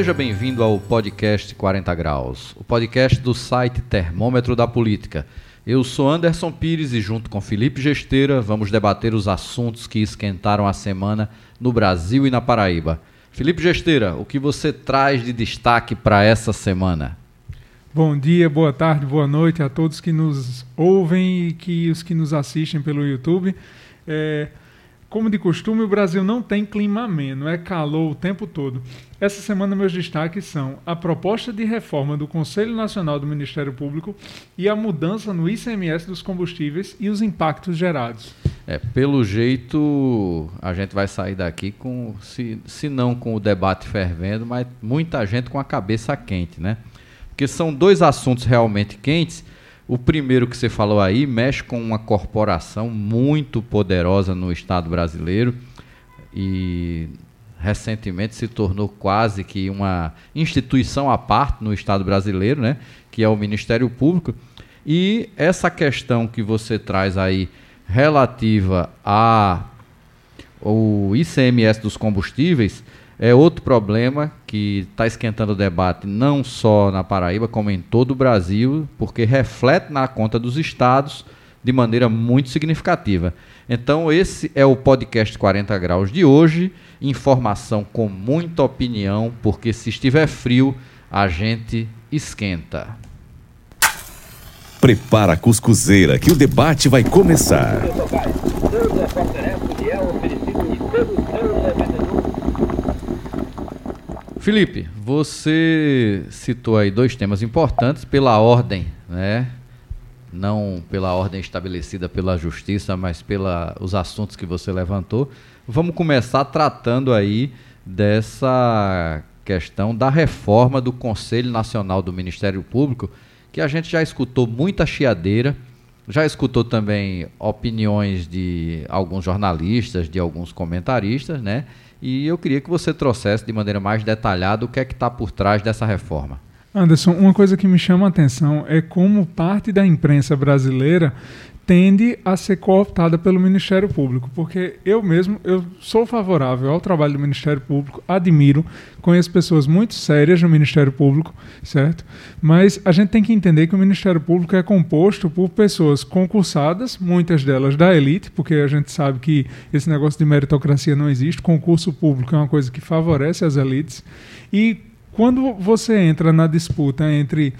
seja bem-vindo ao podcast 40 Graus, o podcast do site Termômetro da Política. Eu sou Anderson Pires e, junto com Felipe Gesteira, vamos debater os assuntos que esquentaram a semana no Brasil e na Paraíba. Felipe Gesteira, o que você traz de destaque para essa semana? Bom dia, boa tarde, boa noite a todos que nos ouvem e que os que nos assistem pelo YouTube. É, como de costume, o Brasil não tem clima ameno, é calor o tempo todo. Essa semana, meus destaques são a proposta de reforma do Conselho Nacional do Ministério Público e a mudança no ICMS dos combustíveis e os impactos gerados. É, pelo jeito, a gente vai sair daqui com, se, se não com o debate fervendo, mas muita gente com a cabeça quente, né? Porque são dois assuntos realmente quentes o primeiro que você falou aí mexe com uma corporação muito poderosa no Estado brasileiro e recentemente se tornou quase que uma instituição à parte no Estado brasileiro, né? Que é o Ministério Público. E essa questão que você traz aí relativa a o ICMS dos combustíveis é outro problema que está esquentando o debate não só na Paraíba, como em todo o Brasil, porque reflete na conta dos estados de maneira muito significativa. Então, esse é o podcast 40 Graus de hoje. Informação com muita opinião, porque se estiver frio, a gente esquenta. Prepara a cuscuzeira que o debate vai começar. Felipe, você citou aí dois temas importantes pela ordem, né? Não pela ordem estabelecida pela justiça, mas pela os assuntos que você levantou. Vamos começar tratando aí dessa questão da reforma do Conselho Nacional do Ministério Público, que a gente já escutou muita chiadeira, já escutou também opiniões de alguns jornalistas, de alguns comentaristas, né? E eu queria que você trouxesse de maneira mais detalhada o que é que está por trás dessa reforma. Anderson, uma coisa que me chama a atenção é como parte da imprensa brasileira tende a ser cooptada pelo Ministério Público, porque eu mesmo eu sou favorável ao trabalho do Ministério Público, admiro, conheço pessoas muito sérias no Ministério Público, certo? Mas a gente tem que entender que o Ministério Público é composto por pessoas concursadas, muitas delas da elite, porque a gente sabe que esse negócio de meritocracia não existe, concurso público é uma coisa que favorece as elites e quando você entra na disputa entre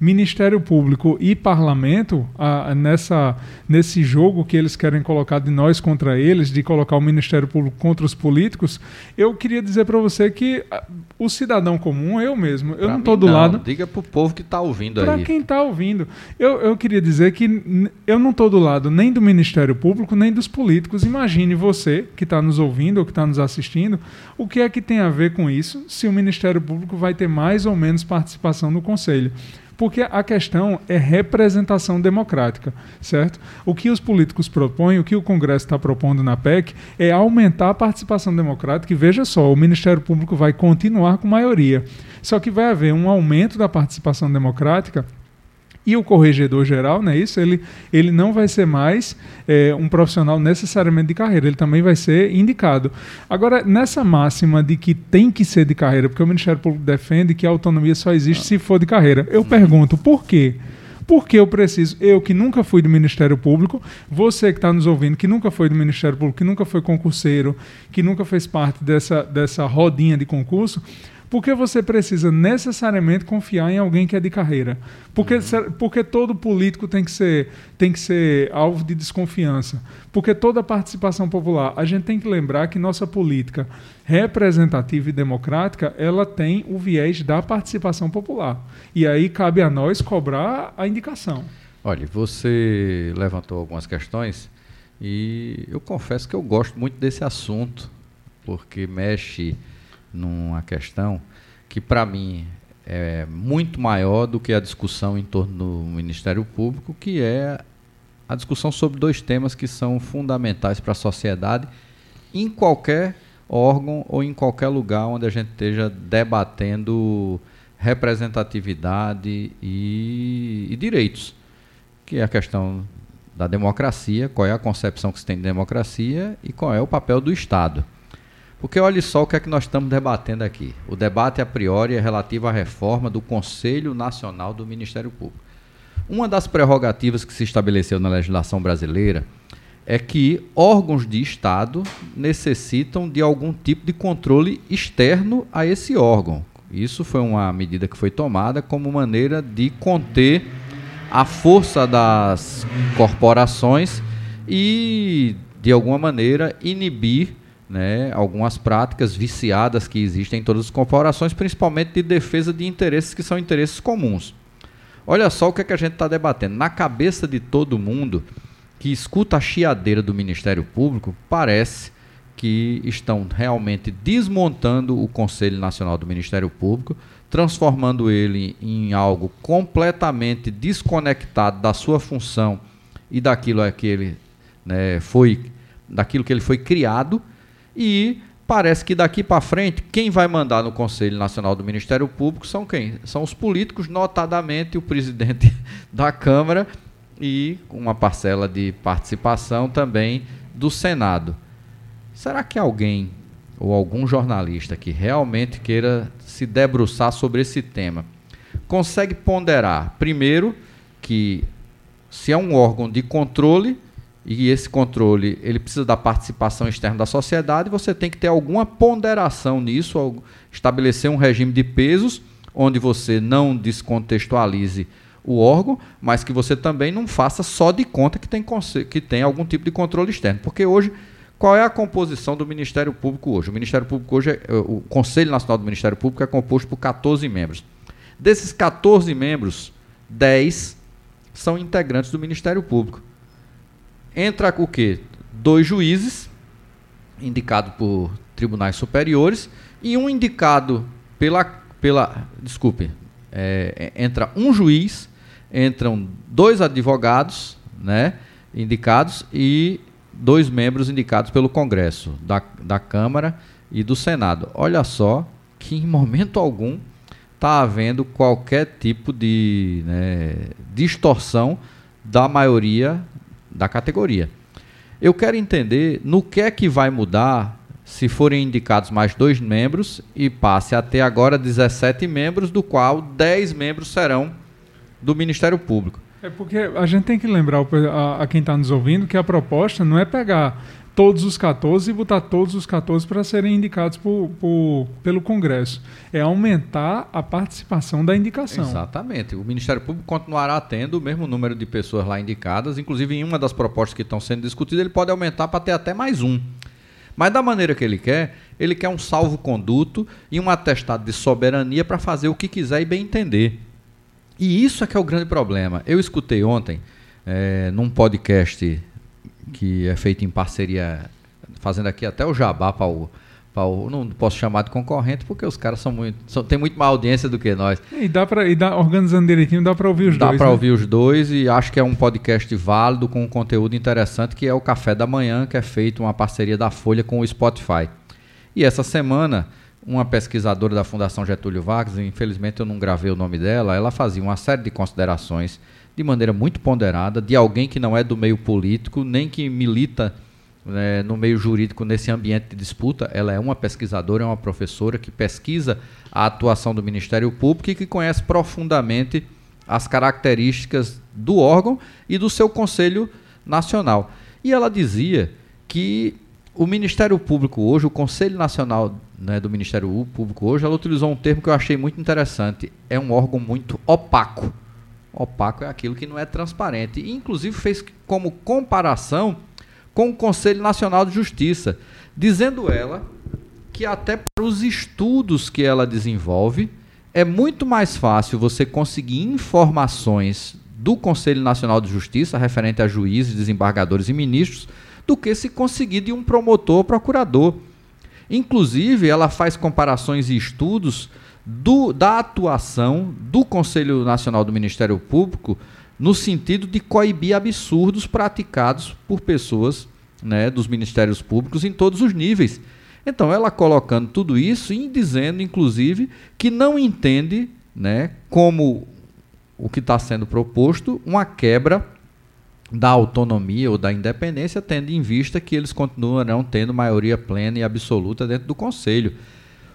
Ministério Público e Parlamento, a, nessa, nesse jogo que eles querem colocar de nós contra eles, de colocar o Ministério Público contra os políticos, eu queria dizer para você que o cidadão comum, eu mesmo, eu pra não estou do não, lado. Diga para o povo que está ouvindo aí. Para quem está ouvindo. Eu, eu queria dizer que eu não estou do lado nem do Ministério Público, nem dos políticos. Imagine você que está nos ouvindo ou que está nos assistindo, o que é que tem a ver com isso se o Ministério Público vai ter mais ou menos participação no Conselho. Porque a questão é representação democrática, certo? O que os políticos propõem, o que o Congresso está propondo na PEC, é aumentar a participação democrática. E veja só, o Ministério Público vai continuar com maioria. Só que vai haver um aumento da participação democrática e o corregedor geral, não é isso? Ele, ele não vai ser mais é, um profissional necessariamente de carreira, ele também vai ser indicado. Agora, nessa máxima de que tem que ser de carreira, porque o Ministério Público defende que a autonomia só existe se for de carreira, eu pergunto por quê? Porque eu preciso, eu que nunca fui do Ministério Público, você que está nos ouvindo, que nunca foi do Ministério Público, que nunca foi concurseiro, que nunca fez parte dessa, dessa rodinha de concurso, porque você precisa necessariamente confiar em alguém que é de carreira. Porque, uhum. porque todo político tem que, ser, tem que ser alvo de desconfiança. Porque toda participação popular, a gente tem que lembrar que nossa política representativa e democrática, ela tem o viés da participação popular. E aí cabe a nós cobrar a indicação. Olha, você levantou algumas questões e eu confesso que eu gosto muito desse assunto, porque mexe numa questão que, para mim, é muito maior do que a discussão em torno do Ministério Público, que é a discussão sobre dois temas que são fundamentais para a sociedade em qualquer órgão ou em qualquer lugar onde a gente esteja debatendo representatividade e, e direitos, que é a questão da democracia, qual é a concepção que se tem de democracia e qual é o papel do Estado. Porque olha só o que é que nós estamos debatendo aqui. O debate a priori é relativo à reforma do Conselho Nacional do Ministério Público. Uma das prerrogativas que se estabeleceu na legislação brasileira é que órgãos de Estado necessitam de algum tipo de controle externo a esse órgão. Isso foi uma medida que foi tomada como maneira de conter a força das corporações e, de alguma maneira, inibir né, algumas práticas viciadas que existem em todas as corporações, principalmente de defesa de interesses que são interesses comuns. Olha só o que, é que a gente está debatendo. Na cabeça de todo mundo que escuta a chiadeira do Ministério Público, parece que estão realmente desmontando o Conselho Nacional do Ministério Público, transformando ele em algo completamente desconectado da sua função e daquilo a que ele né, foi, daquilo que ele foi criado, e parece que daqui para frente quem vai mandar no Conselho Nacional do Ministério Público são quem? São os políticos, notadamente o presidente da Câmara e uma parcela de participação também do Senado. Será que alguém ou algum jornalista que realmente queira se debruçar sobre esse tema consegue ponderar, primeiro, que se é um órgão de controle e esse controle ele precisa da participação externa da sociedade, você tem que ter alguma ponderação nisso, estabelecer um regime de pesos onde você não descontextualize o órgão, mas que você também não faça só de conta que tem, que tem algum tipo de controle externo. Porque hoje, qual é a composição do Ministério Público hoje? O Ministério Público hoje, é, é o Conselho Nacional do Ministério Público é composto por 14 membros. Desses 14 membros, 10 são integrantes do Ministério Público. Entra o quê? Dois juízes, indicados por tribunais superiores, e um indicado pela. pela desculpe, é, entra um juiz entram dois advogados, né, indicados e dois membros indicados pelo Congresso, da, da Câmara e do Senado. Olha só que em momento algum está havendo qualquer tipo de né, distorção da maioria da categoria. Eu quero entender no que é que vai mudar se forem indicados mais dois membros e passe até agora 17 membros, do qual 10 membros serão do Ministério Público. É porque a gente tem que lembrar a, a quem está nos ouvindo que a proposta não é pegar todos os 14 e botar todos os 14 para serem indicados por, por, pelo Congresso. É aumentar a participação da indicação. Exatamente. O Ministério Público continuará tendo o mesmo número de pessoas lá indicadas, inclusive em uma das propostas que estão sendo discutidas, ele pode aumentar para ter até mais um. Mas da maneira que ele quer, ele quer um salvo-conduto e um atestado de soberania para fazer o que quiser e bem entender. E isso é que é o grande problema. Eu escutei ontem, é, num podcast que é feito em parceria, fazendo aqui até o jabá para o, o. Não posso chamar de concorrente, porque os caras são muito. São, têm muito mais audiência do que nós. E dá para e dá, organizando direitinho, dá para ouvir os dá dois. Dá para né? ouvir os dois e acho que é um podcast válido, com um conteúdo interessante, que é o Café da Manhã, que é feito uma parceria da Folha com o Spotify. E essa semana uma pesquisadora da Fundação Getúlio Vargas, infelizmente eu não gravei o nome dela, ela fazia uma série de considerações de maneira muito ponderada de alguém que não é do meio político, nem que milita né, no meio jurídico nesse ambiente de disputa. Ela é uma pesquisadora, é uma professora que pesquisa a atuação do Ministério Público e que conhece profundamente as características do órgão e do seu Conselho Nacional. E ela dizia que o Ministério Público hoje, o Conselho Nacional né, do Ministério Público hoje, ela utilizou um termo que eu achei muito interessante. É um órgão muito opaco. Opaco é aquilo que não é transparente. E, inclusive, fez como comparação com o Conselho Nacional de Justiça, dizendo ela que até para os estudos que ela desenvolve, é muito mais fácil você conseguir informações do Conselho Nacional de Justiça referente a juízes, desembargadores e ministros do que se conseguir de um promotor ou procurador. Inclusive, ela faz comparações e estudos do, da atuação do Conselho Nacional do Ministério Público no sentido de coibir absurdos praticados por pessoas né, dos ministérios públicos em todos os níveis. Então, ela colocando tudo isso e dizendo, inclusive, que não entende né, como o que está sendo proposto uma quebra da autonomia ou da independência, tendo em vista que eles continuarão tendo maioria plena e absoluta dentro do Conselho.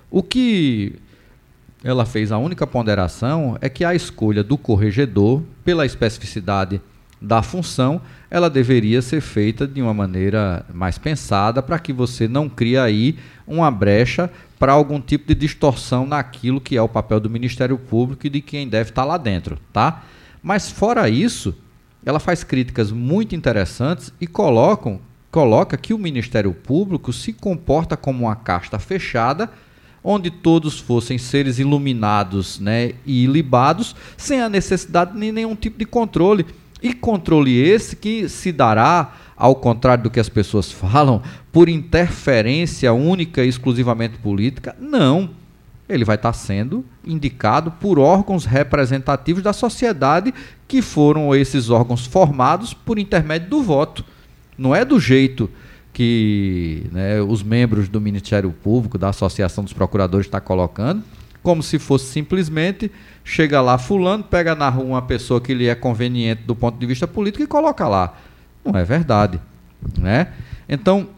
O que ela fez a única ponderação é que a escolha do corregedor, pela especificidade da função, ela deveria ser feita de uma maneira mais pensada para que você não crie aí uma brecha para algum tipo de distorção naquilo que é o papel do Ministério Público e de quem deve estar lá dentro, tá? Mas fora isso, ela faz críticas muito interessantes e colocam, coloca que o Ministério Público se comporta como uma casta fechada onde todos fossem seres iluminados né, e libados, sem a necessidade de nenhum tipo de controle. E controle esse que se dará, ao contrário do que as pessoas falam, por interferência única e exclusivamente política? Não. Ele vai estar sendo indicado por órgãos representativos da sociedade, que foram esses órgãos formados por intermédio do voto. Não é do jeito que né, os membros do Ministério Público, da Associação dos Procuradores, está colocando, como se fosse simplesmente chega lá fulano, pega na rua uma pessoa que lhe é conveniente do ponto de vista político e coloca lá. Não é verdade, né? Então,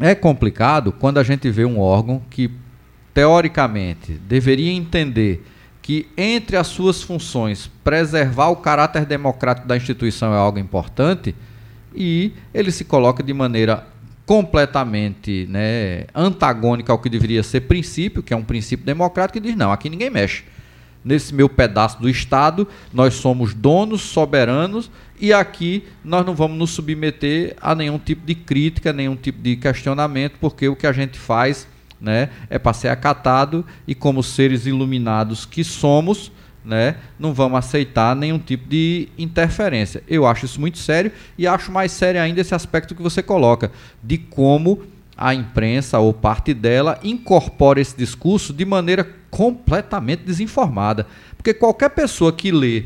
é complicado quando a gente vê um órgão que teoricamente deveria entender que entre as suas funções preservar o caráter democrático da instituição é algo importante e ele se coloca de maneira completamente né, antagônica ao que deveria ser princípio, que é um princípio democrático, e diz: não, aqui ninguém mexe. Nesse meu pedaço do Estado, nós somos donos, soberanos, e aqui nós não vamos nos submeter a nenhum tipo de crítica, nenhum tipo de questionamento, porque o que a gente faz né, é para ser acatado e, como seres iluminados que somos, né, não vamos aceitar nenhum tipo de interferência. Eu acho isso muito sério e acho mais sério ainda esse aspecto que você coloca, de como a imprensa ou parte dela incorpora esse discurso de maneira completamente desinformada. Porque qualquer pessoa que lê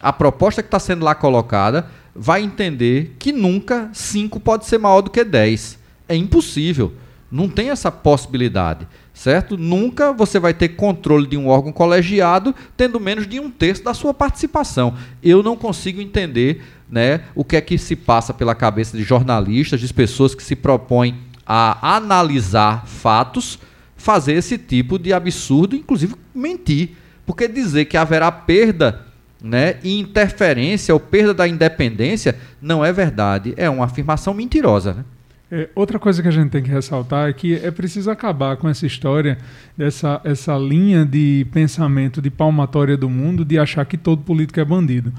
a proposta que está sendo lá colocada vai entender que nunca 5 pode ser maior do que 10. É impossível. Não tem essa possibilidade certo? Nunca você vai ter controle de um órgão colegiado tendo menos de um terço da sua participação. Eu não consigo entender né, o que é que se passa pela cabeça de jornalistas, de pessoas que se propõem a analisar fatos, fazer esse tipo de absurdo, inclusive mentir. Porque dizer que haverá perda né, e interferência ou perda da independência não é verdade, é uma afirmação mentirosa. Né? É, outra coisa que a gente tem que ressaltar é que é preciso acabar com essa história, dessa essa linha de pensamento de palmatória do mundo, de achar que todo político é bandido.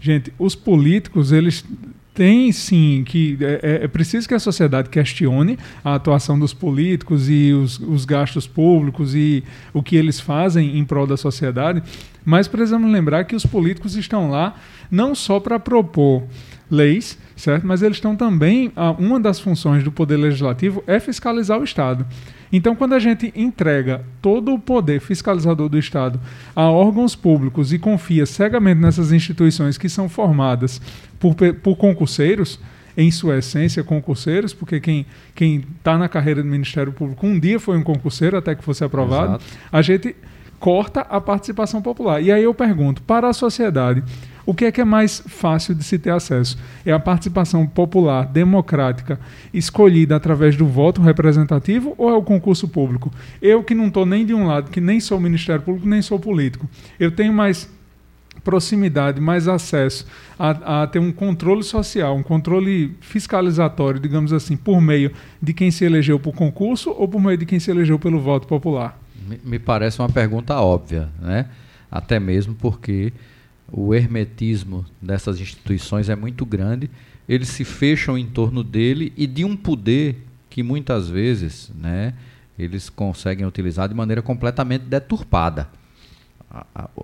Gente, os políticos, eles têm sim que. É, é, é preciso que a sociedade questione a atuação dos políticos e os, os gastos públicos e o que eles fazem em prol da sociedade, mas precisamos lembrar que os políticos estão lá não só para propor leis, certo? Mas eles estão também uma das funções do poder legislativo é fiscalizar o Estado. Então, quando a gente entrega todo o poder fiscalizador do Estado a órgãos públicos e confia cegamente nessas instituições que são formadas por, por concurseiros, em sua essência, concurseiros, porque quem está na carreira do Ministério Público um dia foi um concurseiro até que fosse aprovado, Exato. a gente corta a participação popular. E aí eu pergunto, para a sociedade, o que é que é mais fácil de se ter acesso? É a participação popular, democrática, escolhida através do voto representativo ou é o concurso público? Eu que não estou nem de um lado, que nem sou Ministério Público, nem sou político, eu tenho mais proximidade, mais acesso a, a, ter um controle social, um controle fiscalizatório, digamos assim, por meio de quem se elegeu por concurso ou por meio de quem se elegeu pelo voto popular? Me, me parece uma pergunta óbvia, né? Até mesmo porque o hermetismo dessas instituições é muito grande, eles se fecham em torno dele e de um poder que muitas vezes né, eles conseguem utilizar de maneira completamente deturpada.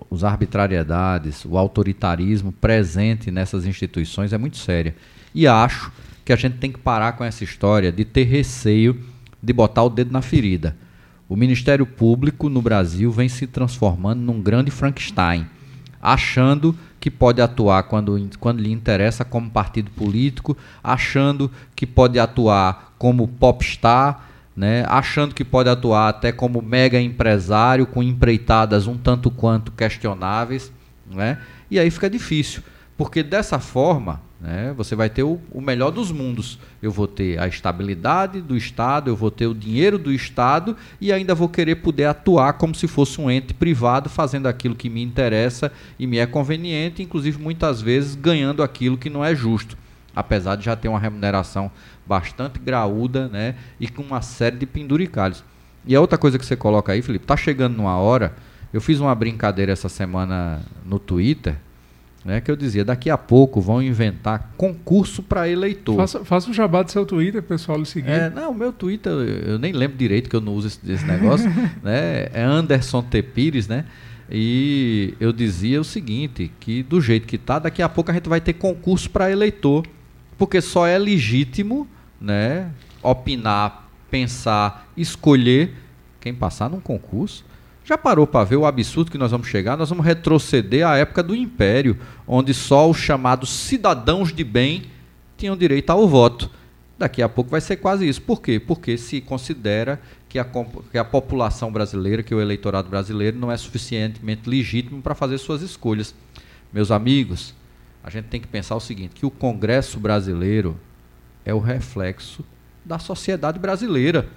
As arbitrariedades, o autoritarismo presente nessas instituições é muito séria. E acho que a gente tem que parar com essa história de ter receio de botar o dedo na ferida. O Ministério Público no Brasil vem se transformando num grande Frankenstein achando que pode atuar quando, quando lhe interessa como partido político, achando que pode atuar como popstar, né, achando que pode atuar até como mega empresário com empreitadas um tanto quanto questionáveis, né, e aí fica difícil, Porque dessa forma, né, você vai ter o, o, melhor dos mundos. Eu vou ter a estabilidade do Estado, eu vou ter o dinheiro do Estado e ainda vou querer poder atuar como se fosse um ente privado, fazendo aquilo que me interessa e me é conveniente, inclusive muitas vezes ganhando aquilo que não é justo, apesar de já ter uma remuneração bastante graúda né, e com uma série de penduricalhos. E a outra coisa que você coloca aí, Felipe, tá chegando numa hora. Eu fiz uma brincadeira essa semana no Twitter, né, que eu dizia, daqui a pouco vão inventar concurso para eleitor. Faça, faça um jabá do seu Twitter, pessoal, lhe seguir. É, não, o meu Twitter, eu nem lembro direito que eu não uso esse, esse negócio, né? É Anderson T. Pires, né? E eu dizia o seguinte, que do jeito que tá, daqui a pouco a gente vai ter concurso para eleitor, porque só é legítimo, né, opinar, pensar, escolher quem passar num concurso já parou para ver o absurdo que nós vamos chegar? Nós vamos retroceder à época do Império, onde só os chamados cidadãos de bem tinham direito ao voto. Daqui a pouco vai ser quase isso. Por quê? Porque se considera que a, que a população brasileira, que o eleitorado brasileiro, não é suficientemente legítimo para fazer suas escolhas. Meus amigos, a gente tem que pensar o seguinte: que o Congresso brasileiro é o reflexo da sociedade brasileira.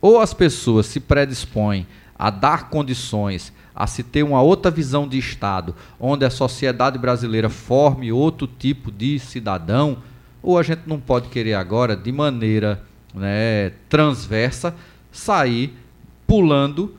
Ou as pessoas se predispõem a dar condições a se ter uma outra visão de Estado, onde a sociedade brasileira forme outro tipo de cidadão, ou a gente não pode querer agora, de maneira né, transversa, sair pulando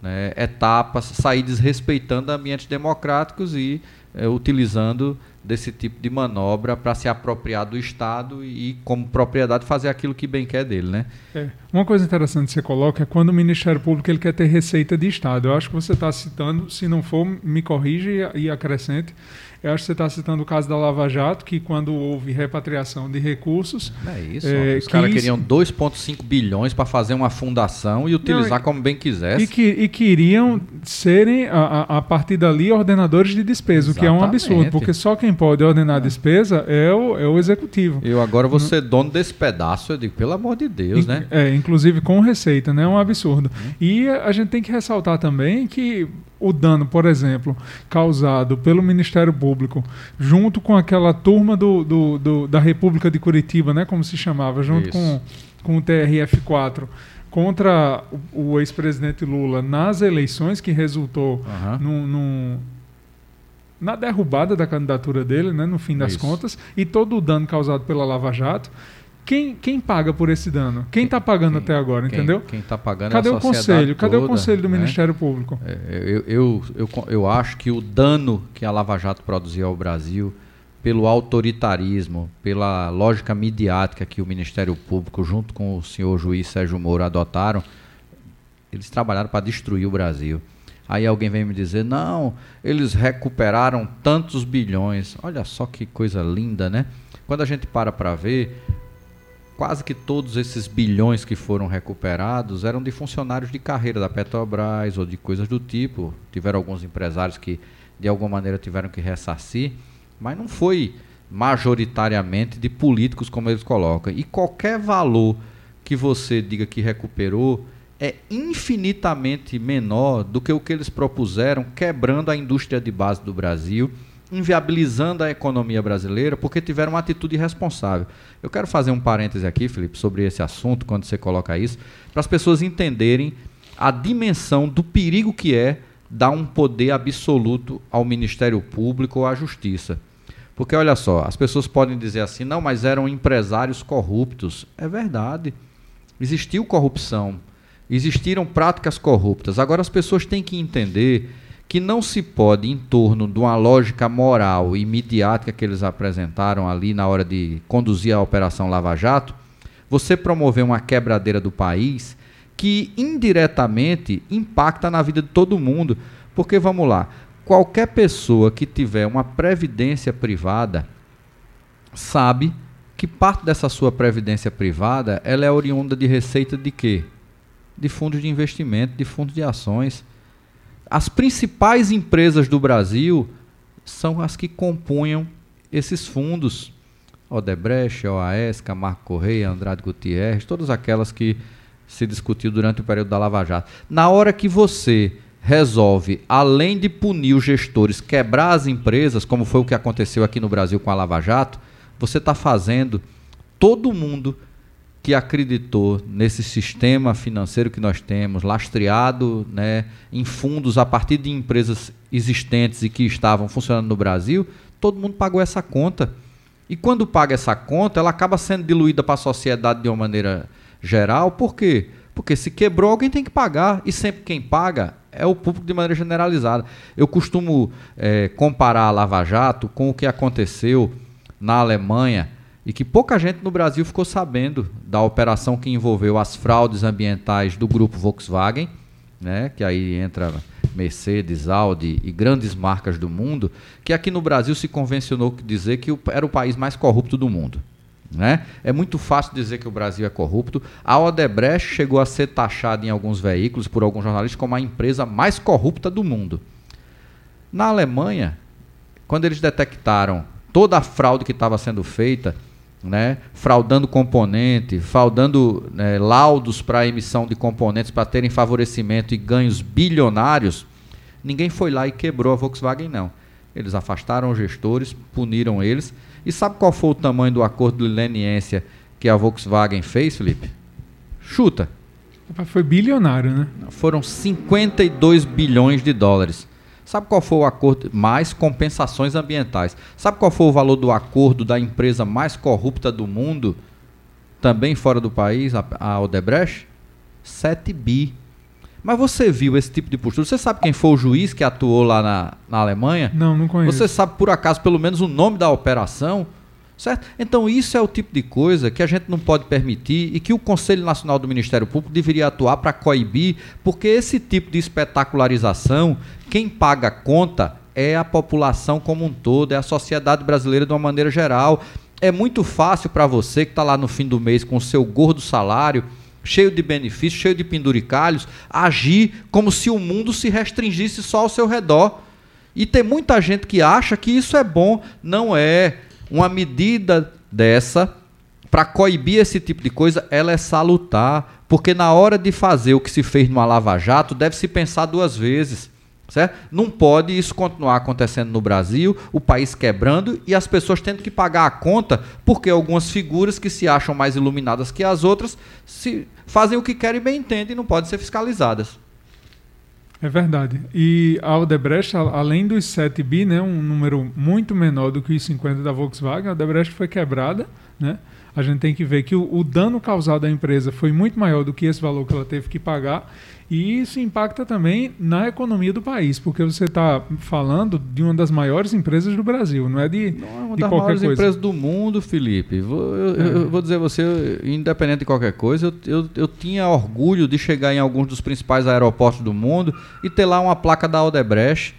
né, etapas, sair desrespeitando ambientes democráticos e é, utilizando desse tipo de manobra para se apropriar do Estado e, como propriedade, fazer aquilo que bem quer dele, né? É. Uma coisa interessante que você coloca é quando o Ministério Público ele quer ter receita de Estado. Eu acho que você está citando, se não for, me corrige e acrescente, eu acho que você está citando o caso da Lava Jato, que quando houve repatriação de recursos. É isso. É, os caras queriam 2,5 bilhões para fazer uma fundação e utilizar não, como bem quisesse. E, que, e queriam serem, a, a, partir dali, ordenadores de despesa, Exatamente. o que é um absurdo, porque só quem pode ordenar a é. despesa é o, é o executivo. Eu agora vou ser dono desse pedaço, eu digo, pelo amor de Deus, in, né? É, inclusive com receita, né? É um absurdo. Uhum. E a gente tem que ressaltar também que o dano, por exemplo, causado pelo Ministério Público, junto com aquela turma do, do, do da República de Curitiba, né, como se chamava, junto com, com o TRF4, contra o, o ex-presidente Lula nas eleições, que resultou uhum. num, num, na derrubada da candidatura dele, né, no fim das Isso. contas, e todo o dano causado pela Lava Jato. Quem, quem paga por esse dano? Quem está pagando quem, até agora, quem, entendeu? Quem está pagando Cadê é o conselho? Cadê o conselho do né? Ministério Público? É, eu, eu, eu, eu acho que o dano que a Lava Jato produziu ao Brasil, pelo autoritarismo, pela lógica midiática que o Ministério Público, junto com o senhor juiz Sérgio Moro, adotaram, eles trabalharam para destruir o Brasil. Aí alguém vem me dizer, não, eles recuperaram tantos bilhões. Olha só que coisa linda, né? Quando a gente para para ver, quase que todos esses bilhões que foram recuperados eram de funcionários de carreira da Petrobras ou de coisas do tipo. Tiveram alguns empresários que de alguma maneira tiveram que ressarcir, mas não foi majoritariamente de políticos como eles colocam. E qualquer valor que você diga que recuperou é infinitamente menor do que o que eles propuseram, quebrando a indústria de base do Brasil inviabilizando a economia brasileira porque tiveram uma atitude irresponsável. Eu quero fazer um parêntese aqui, Felipe, sobre esse assunto, quando você coloca isso, para as pessoas entenderem a dimensão do perigo que é dar um poder absoluto ao Ministério Público ou à Justiça. Porque olha só, as pessoas podem dizer assim, não, mas eram empresários corruptos. É verdade. Existiu corrupção, existiram práticas corruptas. Agora as pessoas têm que entender que não se pode, em torno de uma lógica moral e midiática que eles apresentaram ali na hora de conduzir a Operação Lava Jato, você promover uma quebradeira do país que indiretamente impacta na vida de todo mundo. Porque, vamos lá, qualquer pessoa que tiver uma previdência privada sabe que parte dessa sua previdência privada ela é oriunda de receita de quê? De fundos de investimento, de fundos de ações. As principais empresas do Brasil são as que compunham esses fundos. Odebrecht, OAS, Camargo Correia, Andrade Gutierrez, todas aquelas que se discutiu durante o período da Lava Jato. Na hora que você resolve, além de punir os gestores, quebrar as empresas, como foi o que aconteceu aqui no Brasil com a Lava Jato, você está fazendo todo mundo que acreditou nesse sistema financeiro que nós temos, lastreado né, em fundos a partir de empresas existentes e que estavam funcionando no Brasil, todo mundo pagou essa conta. E quando paga essa conta, ela acaba sendo diluída para a sociedade de uma maneira geral. Por quê? Porque se quebrou, alguém tem que pagar. E sempre quem paga é o público de maneira generalizada. Eu costumo é, comparar a Lava Jato com o que aconteceu na Alemanha e que pouca gente no Brasil ficou sabendo da operação que envolveu as fraudes ambientais do grupo Volkswagen, né, que aí entra Mercedes, Audi e grandes marcas do mundo, que aqui no Brasil se convencionou dizer que era o país mais corrupto do mundo. Né? É muito fácil dizer que o Brasil é corrupto. A Odebrecht chegou a ser taxada em alguns veículos, por alguns jornalistas, como a empresa mais corrupta do mundo. Na Alemanha, quando eles detectaram toda a fraude que estava sendo feita, né, fraudando componente, fraudando né, laudos para emissão de componentes para terem favorecimento e ganhos bilionários, ninguém foi lá e quebrou a Volkswagen, não. Eles afastaram os gestores, puniram eles. E sabe qual foi o tamanho do acordo de leniência que a Volkswagen fez, Felipe? Chuta. Foi bilionário, né? Foram 52 bilhões de dólares. Sabe qual foi o acordo? Mais compensações ambientais. Sabe qual foi o valor do acordo da empresa mais corrupta do mundo, também fora do país, a Odebrecht? 7 bi. Mas você viu esse tipo de postura? Você sabe quem foi o juiz que atuou lá na, na Alemanha? Não, não conheço. Você sabe, por acaso, pelo menos o nome da operação? Certo? Então, isso é o tipo de coisa que a gente não pode permitir e que o Conselho Nacional do Ministério Público deveria atuar para coibir, porque esse tipo de espetacularização, quem paga a conta é a população como um todo, é a sociedade brasileira de uma maneira geral. É muito fácil para você que está lá no fim do mês com o seu gordo salário, cheio de benefícios, cheio de penduricalhos, agir como se o mundo se restringisse só ao seu redor. E tem muita gente que acha que isso é bom. Não é uma medida dessa para coibir esse tipo de coisa, ela é salutar, porque na hora de fazer o que se fez no Lava Jato, deve se pensar duas vezes. Certo? Não pode isso continuar acontecendo no Brasil, o país quebrando e as pessoas tendo que pagar a conta porque algumas figuras que se acham mais iluminadas que as outras se fazem o que querem e bem entendem e não podem ser fiscalizadas. É verdade. E a Odebrecht, além dos 7 bi, né, um número muito menor do que os 50 da Volkswagen, a Odebrecht foi quebrada, né? A gente tem que ver que o, o dano causado à empresa foi muito maior do que esse valor que ela teve que pagar e isso impacta também na economia do país, porque você está falando de uma das maiores empresas do Brasil, não é de, não, é uma de das maiores coisa. empresas do mundo, Felipe. Vou, eu, é. eu, vou dizer a você, independente de qualquer coisa, eu, eu, eu, tinha orgulho de chegar em alguns dos principais aeroportos do mundo e ter lá uma placa da Odebrecht.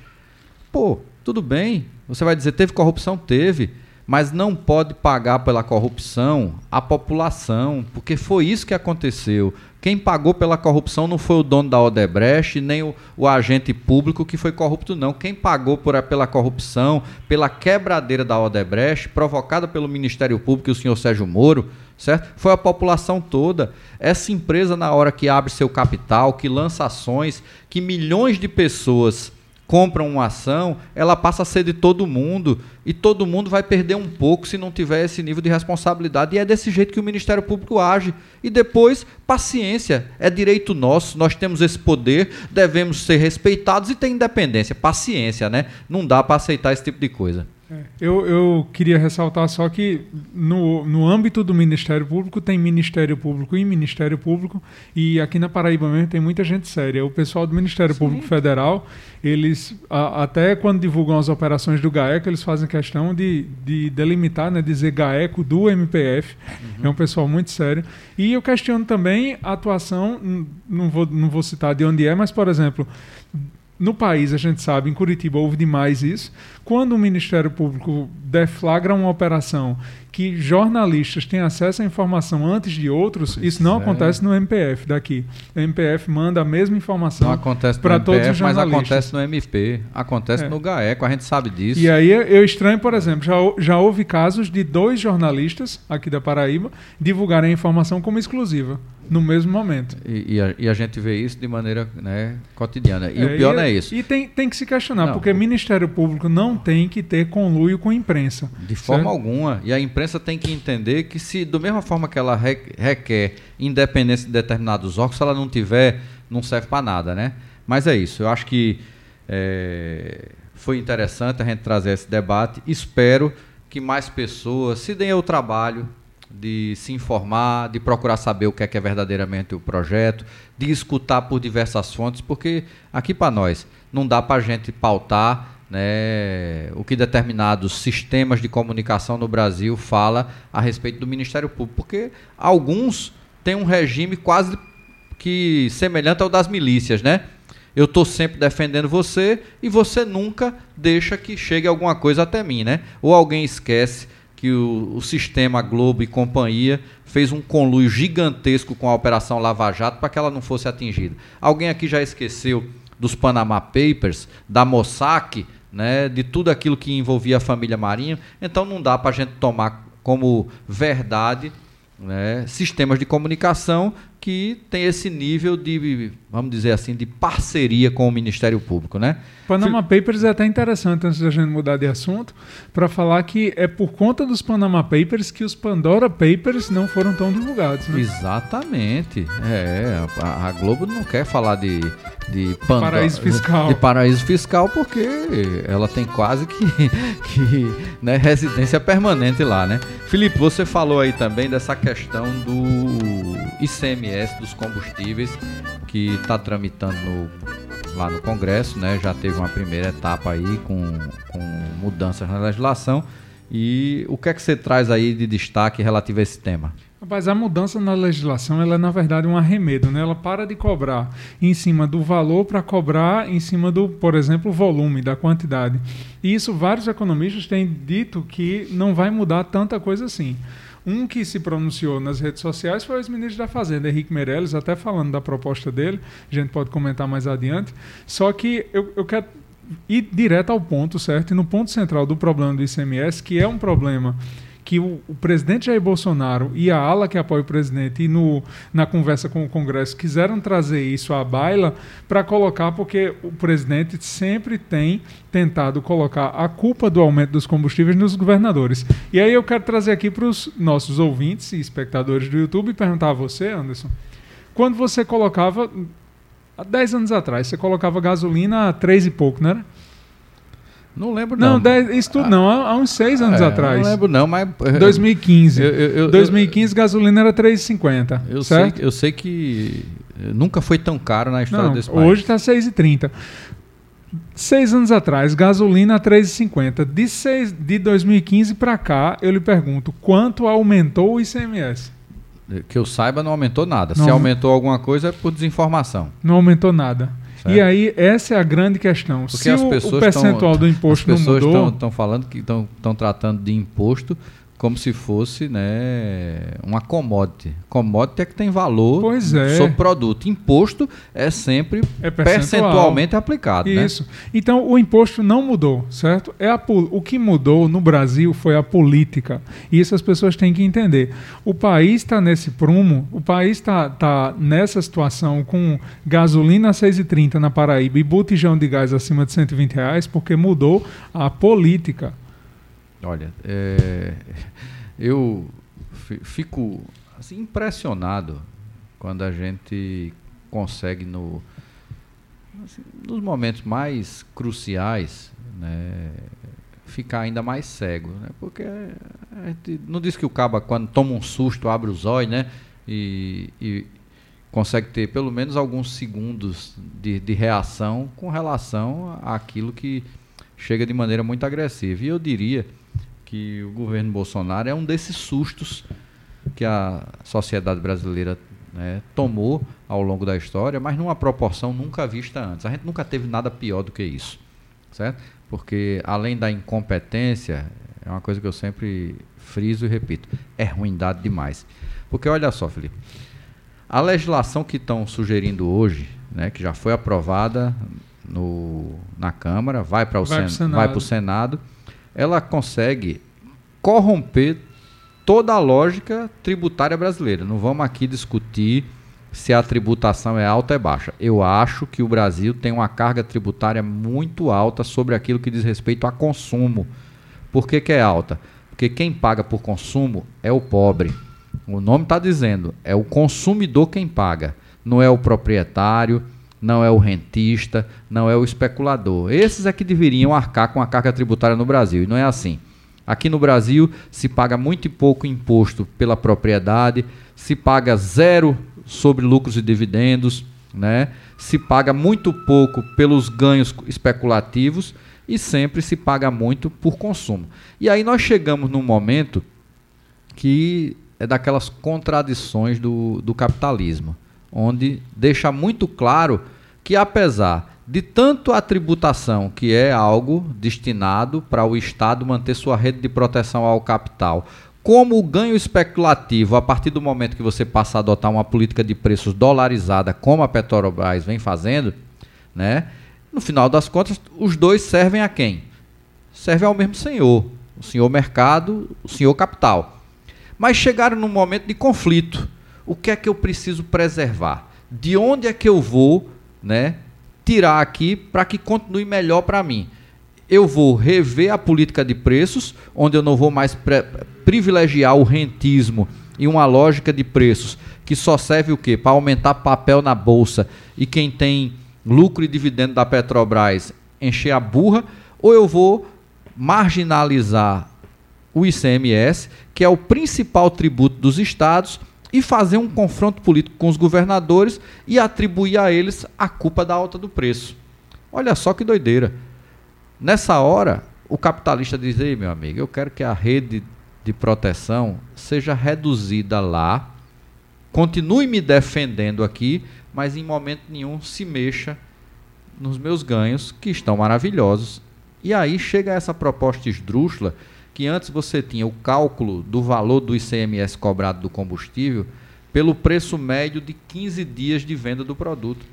Pô, tudo bem. Você vai dizer, teve corrupção? Teve mas não pode pagar pela corrupção a população, porque foi isso que aconteceu. Quem pagou pela corrupção não foi o dono da Odebrecht, nem o, o agente público que foi corrupto, não. Quem pagou por, pela corrupção, pela quebradeira da Odebrecht, provocada pelo Ministério Público e o senhor Sérgio Moro, certo? Foi a população toda. Essa empresa, na hora que abre seu capital, que lança ações, que milhões de pessoas compram uma ação, ela passa a ser de todo mundo e todo mundo vai perder um pouco se não tiver esse nível de responsabilidade. E é desse jeito que o Ministério Público age. E depois, paciência, é direito nosso, nós temos esse poder, devemos ser respeitados e ter independência. Paciência, né? Não dá para aceitar esse tipo de coisa. É, eu, eu queria ressaltar só que no, no âmbito do Ministério Público tem Ministério Público e Ministério Público e aqui na Paraíba mesmo tem muita gente séria. O pessoal do Ministério Sim. Público Federal, eles a, até quando divulgam as operações do GAECO, eles fazem questão de, de delimitar, né, dizer GAECO do MPF. Uhum. É um pessoal muito sério. E eu questiono também a atuação, não vou, não vou citar de onde é, mas por exemplo, no país, a gente sabe, em Curitiba houve demais isso. Quando o Ministério Público deflagra uma operação que jornalistas têm acesso à informação antes de outros, pois isso não é. acontece no MPF daqui. O MPF manda a mesma informação para todos os jornalistas. Mas acontece no MP, acontece é. no GAECO, a gente sabe disso. E aí eu estranho, por exemplo, já, já houve casos de dois jornalistas aqui da Paraíba divulgarem a informação como exclusiva. No mesmo momento. E, e, a, e a, gente vê isso de maneira né, cotidiana. E é, o pior e, não é isso. E tem, tem que se questionar, não. porque o Ministério Público não tem que ter conluio com a imprensa. De forma certo? alguma. E a imprensa tem que entender que se, da mesma forma que ela requer independência de determinados órgãos, se ela não tiver, não serve para nada, né? Mas é isso. Eu acho que é, foi interessante a gente trazer esse debate. Espero que mais pessoas se deem o trabalho de se informar, de procurar saber o que é que é verdadeiramente o projeto, de escutar por diversas fontes, porque aqui para nós não dá para a gente pautar né, o que determinados sistemas de comunicação no Brasil fala a respeito do Ministério Público, porque alguns têm um regime quase que semelhante ao das milícias, né? Eu estou sempre defendendo você e você nunca deixa que chegue alguma coisa até mim, né? Ou alguém esquece que o, o, sistema Globo e companhia fez um conluio gigantesco com a Operação Lava Jato para que ela não fosse atingida. Alguém aqui já esqueceu dos Panama Papers, da Mossack, né, de tudo aquilo que envolvia a família Marinho. Então não dá para a gente tomar como verdade né, sistemas de comunicação que tem esse nível de, vamos dizer assim, de parceria com o Ministério Público, né? Panama Papers é até interessante, antes da gente mudar de assunto, para falar que é por conta dos Panama Papers que os Pandora Papers não foram tão divulgados, né? Exatamente. É, a, a Globo não quer falar de, de Pandora, paraíso fiscal. De paraíso fiscal porque ela tem quase que, que né, residência permanente lá, né? Felipe, você falou aí também dessa questão do ICMS dos combustíveis que está tramitando no lá no Congresso, né? Já teve uma primeira etapa aí com, com mudanças na legislação. E o que é que você traz aí de destaque relativo a esse tema? Rapaz, a mudança na legislação ela é na verdade um arremedo, né? Ela para de cobrar em cima do valor para cobrar em cima do, por exemplo, volume, da quantidade. E isso vários economistas têm dito que não vai mudar tanta coisa assim. Um que se pronunciou nas redes sociais foi o ex-ministro da Fazenda, Henrique Meirelles, até falando da proposta dele, a gente pode comentar mais adiante. Só que eu, eu quero ir direto ao ponto, certo? E no ponto central do problema do ICMS, que é um problema que o, o, presidente Jair Bolsonaro e a ala que apoia o presidente e no, na conversa com o Congresso quiseram trazer isso à baila para colocar, porque o presidente sempre tem tentado colocar a culpa do aumento dos combustíveis nos governadores. E aí eu quero trazer aqui para os nossos ouvintes e espectadores do YouTube e perguntar a você, Anderson, quando você colocava, há 10 anos atrás, você colocava gasolina a 3 e pouco, não era? Não lembro, não. Não, dez, isso tudo ah, não, há, há, uns seis anos é, atrás. Não lembro, não, mas. 2015. Eu, eu, eu, 2015, gasolina era 3,50. Eu certo? sei, eu sei que nunca foi tão caro na história não, desse país. Hoje está 6,30. Seis anos atrás, gasolina 3,50. De, seis, de 2015 para cá, eu lhe pergunto, quanto aumentou o ICMS? Que eu saiba, não aumentou nada. Não, Se aumentou alguma coisa é por desinformação. Não aumentou nada. E aí, essa é a grande questão. Porque Se o, o percentual tão, do imposto não mudou... As pessoas estão falando que estão tratando de imposto como se fosse né, uma commodity. Commodity é que tem valor pois é. sobre produto. Imposto é sempre é percentualmente aplicado. Né? Isso. Né? Então o imposto não mudou, certo? É a, o que mudou no Brasil foi a política. E isso as pessoas têm que entender. O país está nesse prumo, o país está tá nessa situação com gasolina a 6,30 na Paraíba e botijão de gás acima de 120 reais porque mudou a política. Olha, é, eu fico assim, impressionado quando a gente consegue no assim, nos momentos mais cruciais, né, ficar ainda mais cego, né? Porque não diz que o cabo quando toma um susto abre os olhos, né? E, e consegue ter pelo menos alguns segundos de, de reação com relação àquilo que chega de maneira muito agressiva. E eu diria que o governo Bolsonaro é um desses sustos que a sociedade brasileira né, tomou ao longo da história, mas numa proporção nunca vista antes. A gente nunca teve nada pior do que isso, certo? Porque além da incompetência, é uma coisa que eu sempre friso e repito, é ruindade demais. Porque olha só, Felipe, a legislação que estão sugerindo hoje, né, que já foi aprovada no, na Câmara, vai para o Sen Senado. Senado ela consegue corromper toda a lógica tributária brasileira. Não vamos aqui discutir se a tributação é alta ou é baixa. Eu acho que o Brasil tem uma carga tributária muito alta sobre aquilo que diz respeito a consumo. Por que, que é alta? Porque quem paga por consumo é o pobre. O nome está dizendo, é o consumidor quem paga, não é o proprietário, não é o rentista, não é o especulador. Esses é que deveriam arcar com a carga tributária no Brasil, e não é assim. Aqui no Brasil se paga muito pouco imposto pela propriedade, se paga zero sobre lucros e dividendos, né? se paga muito pouco pelos ganhos especulativos e sempre se paga muito por consumo. E aí nós chegamos num momento que é daquelas contradições do, do capitalismo, onde deixa muito claro que apesar de tanto a tributação, que é algo destinado para o Estado manter sua rede de proteção ao capital, como o ganho especulativo, a partir do momento que você passa a adotar uma política de preços dolarizada, como a Petrobras vem fazendo, né? No final das contas, os dois servem a quem? Servem ao mesmo senhor, o senhor mercado, o senhor capital. Mas chegaram num momento de conflito. O que é que eu preciso preservar? De onde é que eu vou, né, tirar aqui para que continue melhor para mim. Eu vou rever a política de preços, onde eu não vou mais privilegiar o rentismo e uma lógica de preços que só serve o quê? Para aumentar papel na bolsa e quem tem lucro e dividendo da Petrobras encher a burra, ou eu vou marginalizar o ICMS, que é o principal tributo dos estados, e fazer um confronto político com os governadores e atribuir a eles a culpa da alta do preço. Olha só que doideira. Nessa hora, o capitalista diz: Ei, meu amigo, eu quero que a rede de proteção seja reduzida lá, continue me defendendo aqui, mas em momento nenhum se mexa nos meus ganhos, que estão maravilhosos. E aí chega essa proposta esdrúxula que antes você tinha o cálculo do valor do ICMS cobrado do combustível pelo preço médio de 15 dias de venda do produto.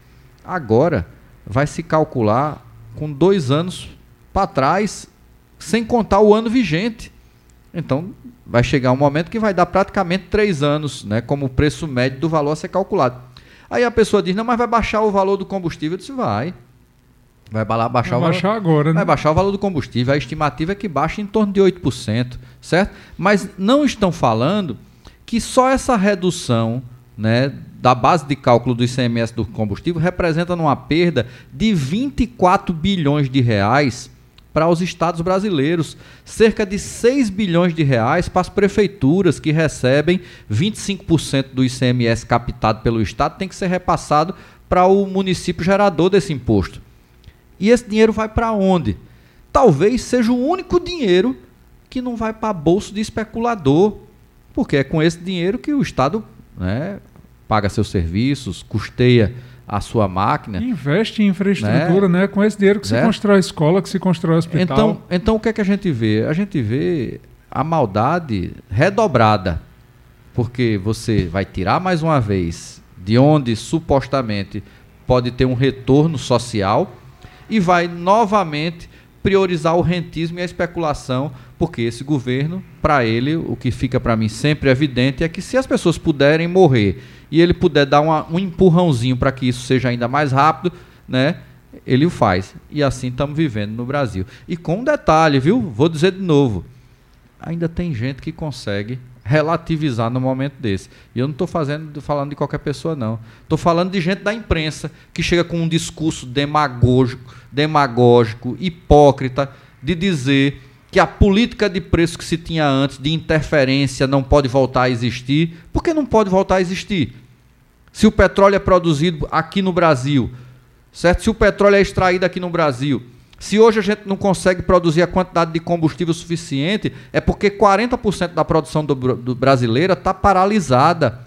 Agora vai se calcular com dois anos para trás, sem contar o ano vigente. Então vai chegar um momento que vai dar praticamente três anos, né, como preço médio do valor a ser calculado. Aí a pessoa diz: não, mas vai baixar o valor do combustível. Eu disse: vai. Vai baixar, vai baixar valor, agora, né? Vai baixar o valor do combustível. A estimativa é que baixe em torno de 8%, certo? Mas não estão falando que só essa redução né, da base de cálculo do ICMS do combustível representa uma perda de 24 bilhões de reais para os estados brasileiros, cerca de 6 bilhões de reais para as prefeituras que recebem 25% do ICMS captado pelo estado tem que ser repassado para o município gerador desse imposto. E esse dinheiro vai para onde? Talvez seja o único dinheiro que não vai para bolso de especulador, porque é com esse dinheiro que o Estado né, paga seus serviços, custeia a sua máquina. Investe em infraestrutura, né? né? Com esse dinheiro que se constrói escola, que se constrói hospital. Então, então o que é que a gente vê? A gente vê a maldade redobrada. Porque você vai tirar mais uma vez de onde supostamente pode ter um retorno social e vai novamente priorizar o rentismo e a especulação, porque esse governo, para ele, o que fica para mim sempre evidente é que se as pessoas puderem morrer e ele puder dar uma, um empurrãozinho para que isso seja ainda mais rápido, né? Ele o faz. E assim estamos vivendo no Brasil. E com um detalhe, viu? Vou dizer de novo. Ainda tem gente que consegue relativizar no momento desse. E eu não estou falando de qualquer pessoa, não. Estou falando de gente da imprensa que chega com um discurso demagógico, demagógico, hipócrita, de dizer que a política de preço que se tinha antes, de interferência, não pode voltar a existir. Por que não pode voltar a existir? Se o petróleo é produzido aqui no Brasil, certo? Se o petróleo é extraído aqui no Brasil, se hoje a gente não consegue produzir a quantidade de combustível suficiente, é porque 40% da produção do, do brasileira está paralisada.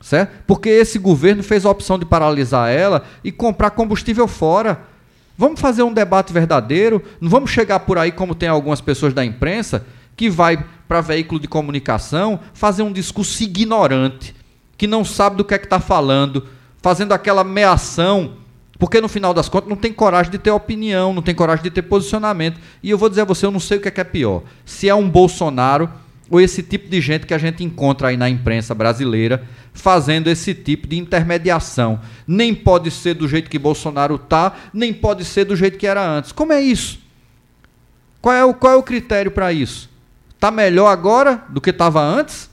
Certo? Porque esse governo fez a opção de paralisar ela e comprar combustível fora. Vamos fazer um debate verdadeiro. Não vamos chegar por aí, como tem algumas pessoas da imprensa, que vai para veículo de comunicação fazer um discurso ignorante, que não sabe do que é que está falando, fazendo aquela meação porque no final das contas não tem coragem de ter opinião, não tem coragem de ter posicionamento. E eu vou dizer a você, eu não sei o que é, que é pior. Se é um Bolsonaro ou esse tipo de gente que a gente encontra aí na imprensa brasileira fazendo esse tipo de intermediação. Nem pode ser do jeito que Bolsonaro tá, nem pode ser do jeito que era antes. Como é isso? Qual é o, qual é o critério para isso? Tá melhor agora do que estava antes?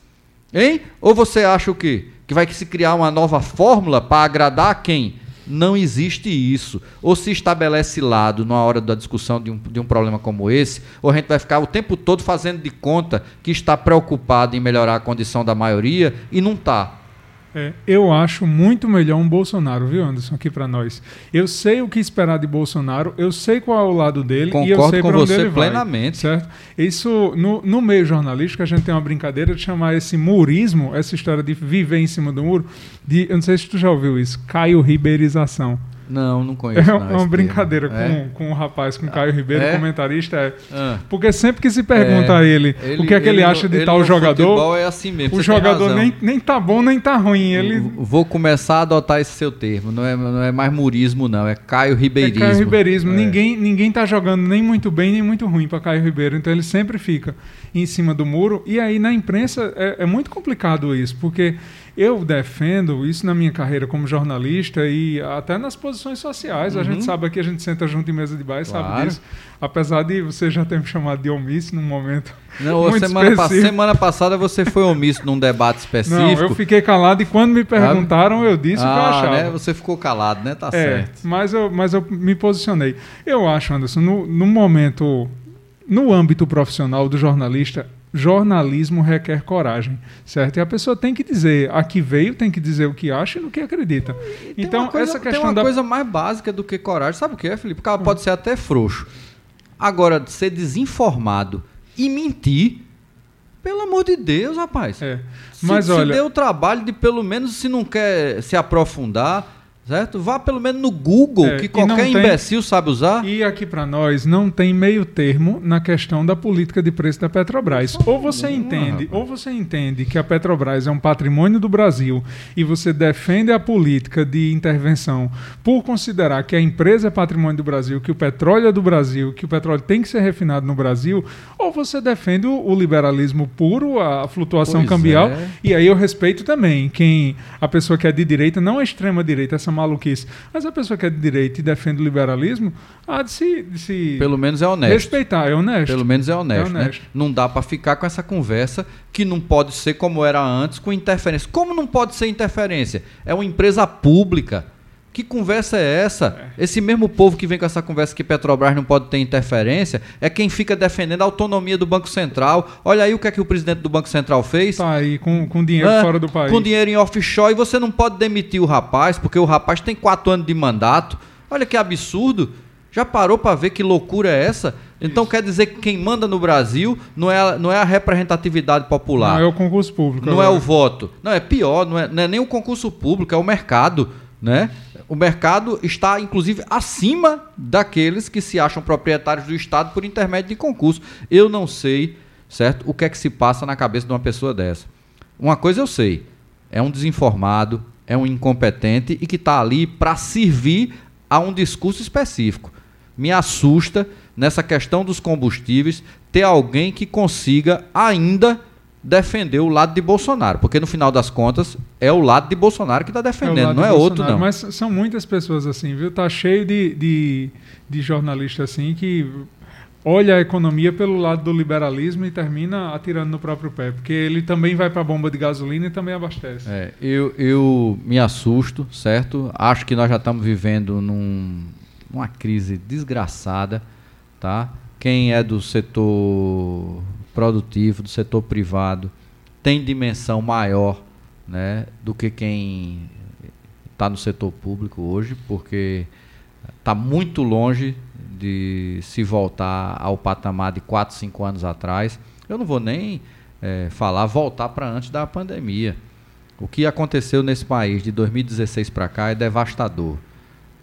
Hein? Ou você acha o quê? Que vai se criar uma nova fórmula para agradar quem? Não existe isso. Ou se estabelece lado na hora da discussão de um, de um problema como esse, ou a gente vai ficar o tempo todo fazendo de conta que está preocupado em melhorar a condição da maioria e não está. É, eu acho muito melhor um Bolsonaro, viu, Anderson, aqui para nós. Eu sei o que esperar de Bolsonaro, eu sei qual é o lado dele Concordo e eu sei para onde você ele plenamente. vai. Certo? Isso, no, no meio jornalístico, a gente tem uma brincadeira de chamar esse murismo, essa história de viver em cima do muro, de, eu não sei se tu já ouviu isso, Caio Ribeirização. Não, não conheço. É não, uma brincadeira termo. com, com o rapaz, com o Caio Ribeiro, É? comentarista. É. Ah. Porque sempre que se pergunta É, a ele, o que é que ele, no- acha de ele tal jogador, é assim mesmo. o jogador nem, nem tá bom nem tá ruim. Ele Vou começar a adotar esse seu termo. Não é, não é mais murismo, não. É Caio é Ribeirismo. Caio Ribeirismo. É. Ninguém, ninguém tá jogando nem muito bem nem muito ruim para Caio Ribeiro. Então ele sempre fica em cima do muro. E aí na imprensa é, é muito complicado isso, porque eu defendo isso na minha carreira como jornalista e até nas posições sociais. A gente sabe aqui, a gente senta junto em mesa de bar e sabe Uhum. Claro. disso. Apesar de você já ter me chamado de omisso num momento. Não, semana, pa- semana passada você foi omisso num debate específico. Não, eu fiquei calado e quando me perguntaram, eu disse o que eu ah, achava. né? Você ficou calado, né? Tá É, certo. mas eu, mas eu me posicionei. Eu acho, Anderson, no, no momento, no âmbito profissional do jornalista, jornalismo requer coragem, certo? E a pessoa tem que dizer, a que veio, tem que dizer o que acha e no que acredita. Tem Então, coisa, essa tem questão uma da... coisa mais básica do que coragem. Sabe o que é, Felipe? O cara pode ser até frouxo. Agora, ser desinformado e mentir, pelo amor de Deus, rapaz. É. Se, Mas se olha, dê o trabalho de, pelo menos, se não quer se aprofundar, certo? Vá pelo menos no Google, É, que não qualquer tem- imbecil sabe usar. E aqui para nós não tem meio termo na questão da política de preço da Petrobras. Ou você entende, ou você entende que a Petrobras é um patrimônio do Brasil e você defende a política de intervenção por considerar que a empresa é patrimônio do Brasil, que o petróleo é do Brasil, que o petróleo tem que ser refinado no Brasil, ou você defende o liberalismo puro, a flutuação Pois cambial. é. E aí eu respeito também quem a pessoa que é de direita, não a extrema direita, essa maluquice, mas a pessoa que é de direita e defende o liberalismo, há de se, de se Pelo menos é honesto. respeitar, é honesto. Pelo menos é honesto, É honesto. né? Não dá pra ficar com essa conversa que não pode ser como era antes, com interferência. Como não pode ser interferência? É uma empresa pública. Que conversa é essa? Esse mesmo povo que vem com essa conversa que Petrobras não pode ter interferência é quem fica defendendo a autonomia do Banco Central. Olha aí o que é que o presidente do Banco Central fez. Tá aí com, com dinheiro Ah, fora do país. Com dinheiro em offshore e você não pode demitir o rapaz, porque o rapaz tem quatro anos de mandato. Olha que absurdo. Já parou para ver que loucura é essa? Então quer dizer que quem manda no Brasil não é a, não é a representatividade popular. Não é o concurso público. Não é agora. o voto. Não, é pior, não é, não é nem o concurso público, é o mercado, né? O mercado está, inclusive, acima daqueles que se acham proprietários do Estado por intermédio de concurso. Eu não sei, certo, o que é que se passa na cabeça de uma pessoa dessa. Uma coisa eu sei, é um desinformado, é um incompetente e que está ali para servir a um discurso específico. Me assusta nessa questão dos combustíveis ter alguém que consiga ainda defender o lado de Bolsonaro, porque no final das contas é o lado de Bolsonaro que está É defendendo, lado não de é outro Bolsonaro, não. Mas são muitas pessoas assim, viu? Tá cheio de, de, de jornalistas assim que olha a economia pelo lado do liberalismo e termina atirando no próprio pé, porque ele também vai para a bomba de gasolina e também abastece. É, eu, eu me assusto, certo? Acho que nós já estamos vivendo num, numa crise desgraçada, tá? Quem é do setor produtivo, do setor privado, tem dimensão maior, né, do que quem está no setor público hoje, porque está muito longe de se voltar ao patamar de 4, 5 anos atrás. Eu não vou nem eh, falar voltar para antes da pandemia. O que aconteceu nesse país de 2016 para cá é devastador,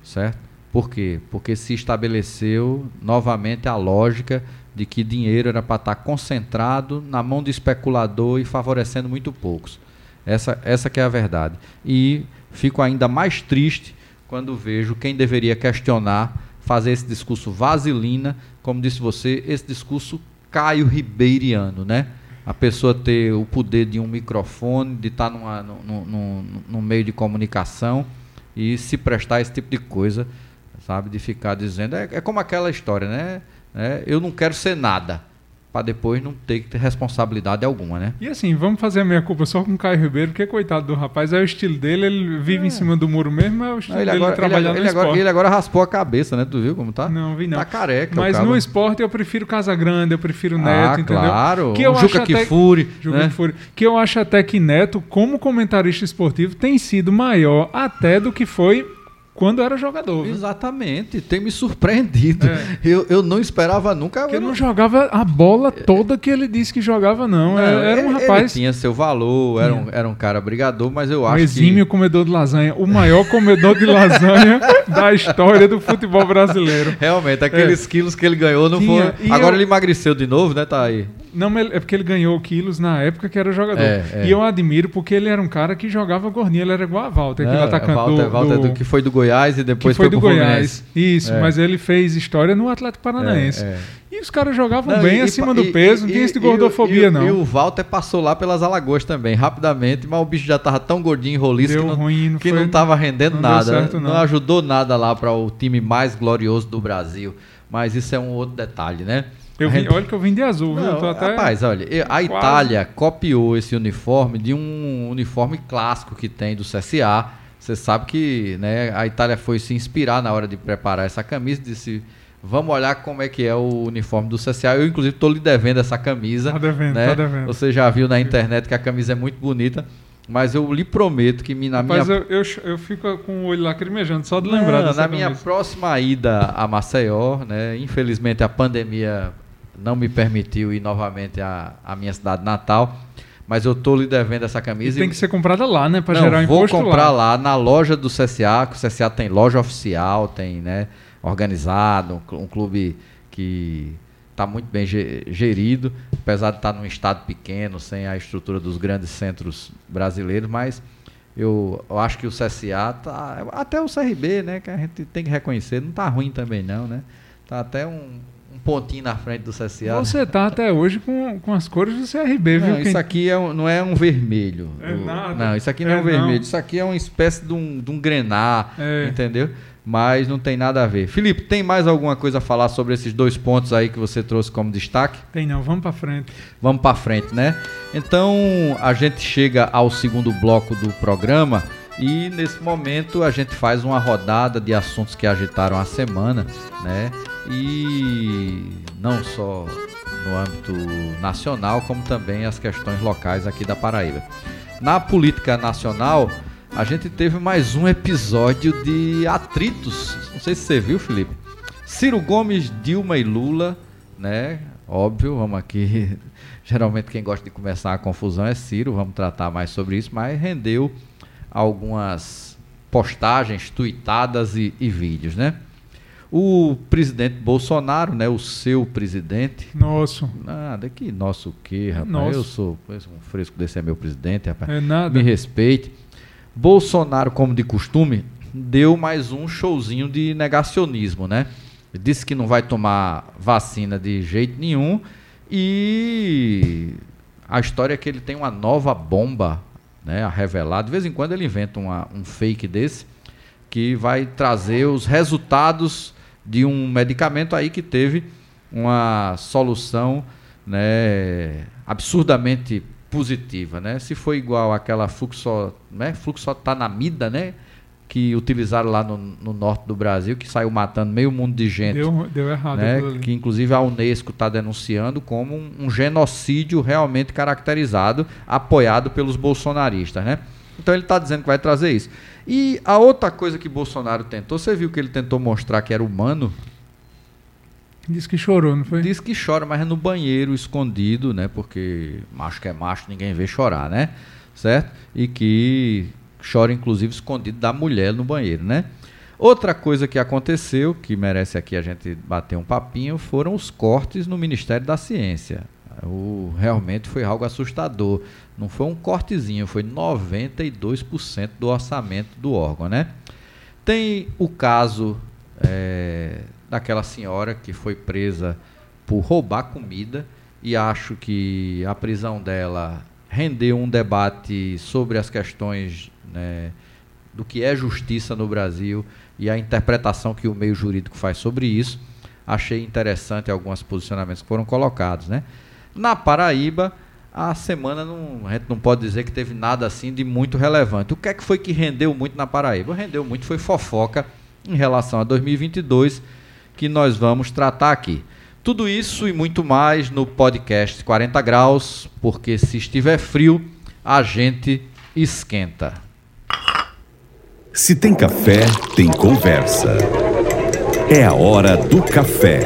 certo? Por quê? Porque se estabeleceu novamente a lógica de que dinheiro era para estar concentrado na mão do especulador e favorecendo muito poucos. Essa, essa que é a verdade. E fico ainda mais triste quando vejo quem deveria questionar fazer esse discurso vaselina, como disse você, esse discurso Caio Ribeiriano, né? a pessoa ter o poder de um microfone, de estar numa, no, no, no meio de comunicação e se prestar esse tipo de coisa, sabe? De ficar dizendo. É, é como aquela história, né? É, eu não quero ser nada para depois não ter que ter responsabilidade alguma, né? E assim, vamos fazer a minha culpa só com o Caio Ribeiro, porque coitado do rapaz, é o estilo dele, ele vive é. em cima do muro mesmo, é o estilo ele dele agora, trabalhar ele, no ele agora, ele agora raspou a cabeça, né? Tu viu como tá? Não, vi não. Tá careca. Mas no esporte eu prefiro Casa Grande, eu prefiro Neto, ah, entendeu? claro. Que eu Juca acho até, Kifuri, Juca né? Kifuri, que eu acho até que Neto, como comentarista esportivo, tem sido maior até do que foi quando era jogador. Exatamente, tem me surpreendido. É. Eu, eu não esperava nunca. Porque eu ele não jogava a bola toda que ele disse que jogava, não. Não, era um rapaz. Ele tinha seu valor, era um, era um cara brigador, mas eu Um acho exímio comedor de lasanha, o maior comedor de lasanha da história do futebol brasileiro. que realmente aqueles quilos que ele ganhou não Tinha, foram. e Agora eu- ele emagreceu de novo, né? Tá aí. Não, é porque ele ganhou quilos na época que era jogador. É, é. E eu admiro porque ele era um cara que jogava gordinho, ele era igual a Walter, aquele Não, atacante Walter, do, Walter do- do- que foi do Goiás e depois foi do pro Goiás. Fluminense. Isso, É. mas ele fez história no Atlético Paranaense. É, é. E os caras jogavam Não, bem e- acima e- do e- peso, não e- tinha isso de gordofobia, e- não. E o Walter passou lá pelas Alagoas também, rapidamente, mas o bicho já tava tão gordinho, roliço, Deu que não, ruim, não que foi- não tava rendendo não nada. certo, não. ajudou nada lá para o time mais glorioso do Brasil. Mas isso é um outro detalhe, né? Eu olha que eu vim de azul, viu? Não, até... Rapaz, olha, a quase- Itália copiou esse uniforme de um uniforme clássico que tem do CSA. Você sabe que né, a Itália foi se inspirar na hora de preparar essa camisa e disse: vamos olhar como é que é o uniforme do CSA. Eu, inclusive, estou lhe devendo essa camisa. Tá devendo, né? tá devendo. Você já viu na internet que a camisa é muito bonita. Mas eu lhe prometo que me- na Rapaz, minha eu, eu, eu fico com o olho lacrimejando só de lembrar não, dessa na minha camisa. próxima ida a Maceió, né? Infelizmente a pandemia não me permitiu ir novamente à, à minha cidade natal, mas eu tô lhe devendo essa E camisa. tem que ser comprada lá, né? Não, gerar vou imposto comprar lá. lá. na loja do CSA, que o CSA tem loja oficial, tem, né, organizado, um cl- clube que está muito bem ge- gerido, apesar de estar num estado pequeno, sem a estrutura dos grandes centros brasileiros, mas eu, eu acho que o CSA tá até o CRB, né, que a gente tem que reconhecer, não tá ruim também não, né? Tá até um pontinho na frente do CSA. Você tá até hoje com, com as cores do CRB, viu? Não, Quem- isso aqui é um- não é um vermelho. É O- nada. Não, isso aqui não é, É um vermelho. não. Isso aqui é uma espécie de um, de um grenar, É. entendeu? Mas não tem nada a ver. Felipe, tem mais alguma coisa a falar sobre esses dois pontos aí que você trouxe como destaque? Tem não, vamos pra frente. Vamos para frente, né? Então a gente chega ao segundo bloco do programa e nesse momento a gente faz uma rodada de assuntos que agitaram a semana, né? E não só no âmbito nacional, como também as questões locais aqui da Paraíba. Na política nacional, a gente teve mais um episódio de atritos. Não sei se você viu, Felipe. Ciro Gomes, Dilma e Lula, né? Óbvio, vamos aqui. Geralmente quem gosta de começar a confusão é Ciro, vamos tratar mais sobre isso, mas rendeu algumas postagens, tuitadas e, e vídeos, né? O presidente Bolsonaro, né? O seu presidente. Nosso. Nada, que nosso o quê, rapaz? nosso. Eu sou um fresco desse é meu presidente, rapaz. É nada. Me respeite. Bolsonaro, como de costume, deu mais um showzinho de negacionismo, né? Disse que não vai tomar vacina de jeito nenhum e a história é que ele tem uma nova bomba, né, a revelar. De vez em quando ele inventa uma- um fake desse que vai trazer os resultados de um medicamento aí que teve uma solução né, absurdamente positiva, né? Se foi igual àquela fluxo, né, fluxotanamida, né, que utilizaram lá no, no norte do Brasil, que saiu matando meio mundo de gente, Deu, deu errado né, que inclusive a Unesco está denunciando como um, um genocídio realmente caracterizado, apoiado pelos bolsonaristas, né? Então ele está dizendo que vai trazer isso. E a outra coisa que Bolsonaro tentou, você viu que ele tentou mostrar que era humano? Disse que chorou, não foi? Diz que chora, mas é no banheiro, escondido, né? Porque macho que é macho, ninguém vê chorar, né? Certo? E que chora, inclusive, escondido da mulher no banheiro, né? Outra coisa que aconteceu, que merece aqui a gente bater um papinho, foram os cortes no Ministério da Ciência. O, realmente foi algo assustador. Não foi um cortezinho, foi 92% do orçamento do órgão, né? Tem o caso é, daquela senhora que foi presa por roubar comida e acho que a prisão dela rendeu um debate sobre as questões né, do que é justiça no Brasil e a interpretação que o meio jurídico faz sobre isso. Achei interessante alguns posicionamentos que foram colocados. Né? Na Paraíba, a semana não, a gente não pode dizer que teve nada assim de muito relevante. O que é que foi que rendeu muito na Paraíba? Rendeu muito foi fofoca em relação a 2022 que nós vamos tratar aqui. Tudo isso e muito mais no podcast 40 graus, porque se estiver frio, a gente esquenta. Se tem café, tem conversa. É a hora do café.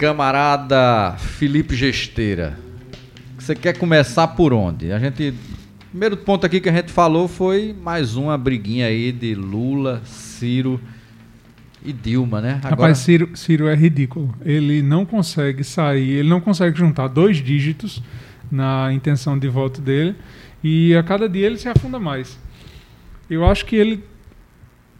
Camarada Felipe Gesteira, você quer começar por onde? A gente primeiro ponto aqui que a gente falou foi mais uma briguinha aí de Lula, Ciro e Dilma, né? Agora... Rapaz, Ciro, Ciro é ridículo. Ele não consegue sair, ele não consegue juntar dois dígitos na intenção de voto dele e a cada dia ele se afunda mais. Eu acho que ele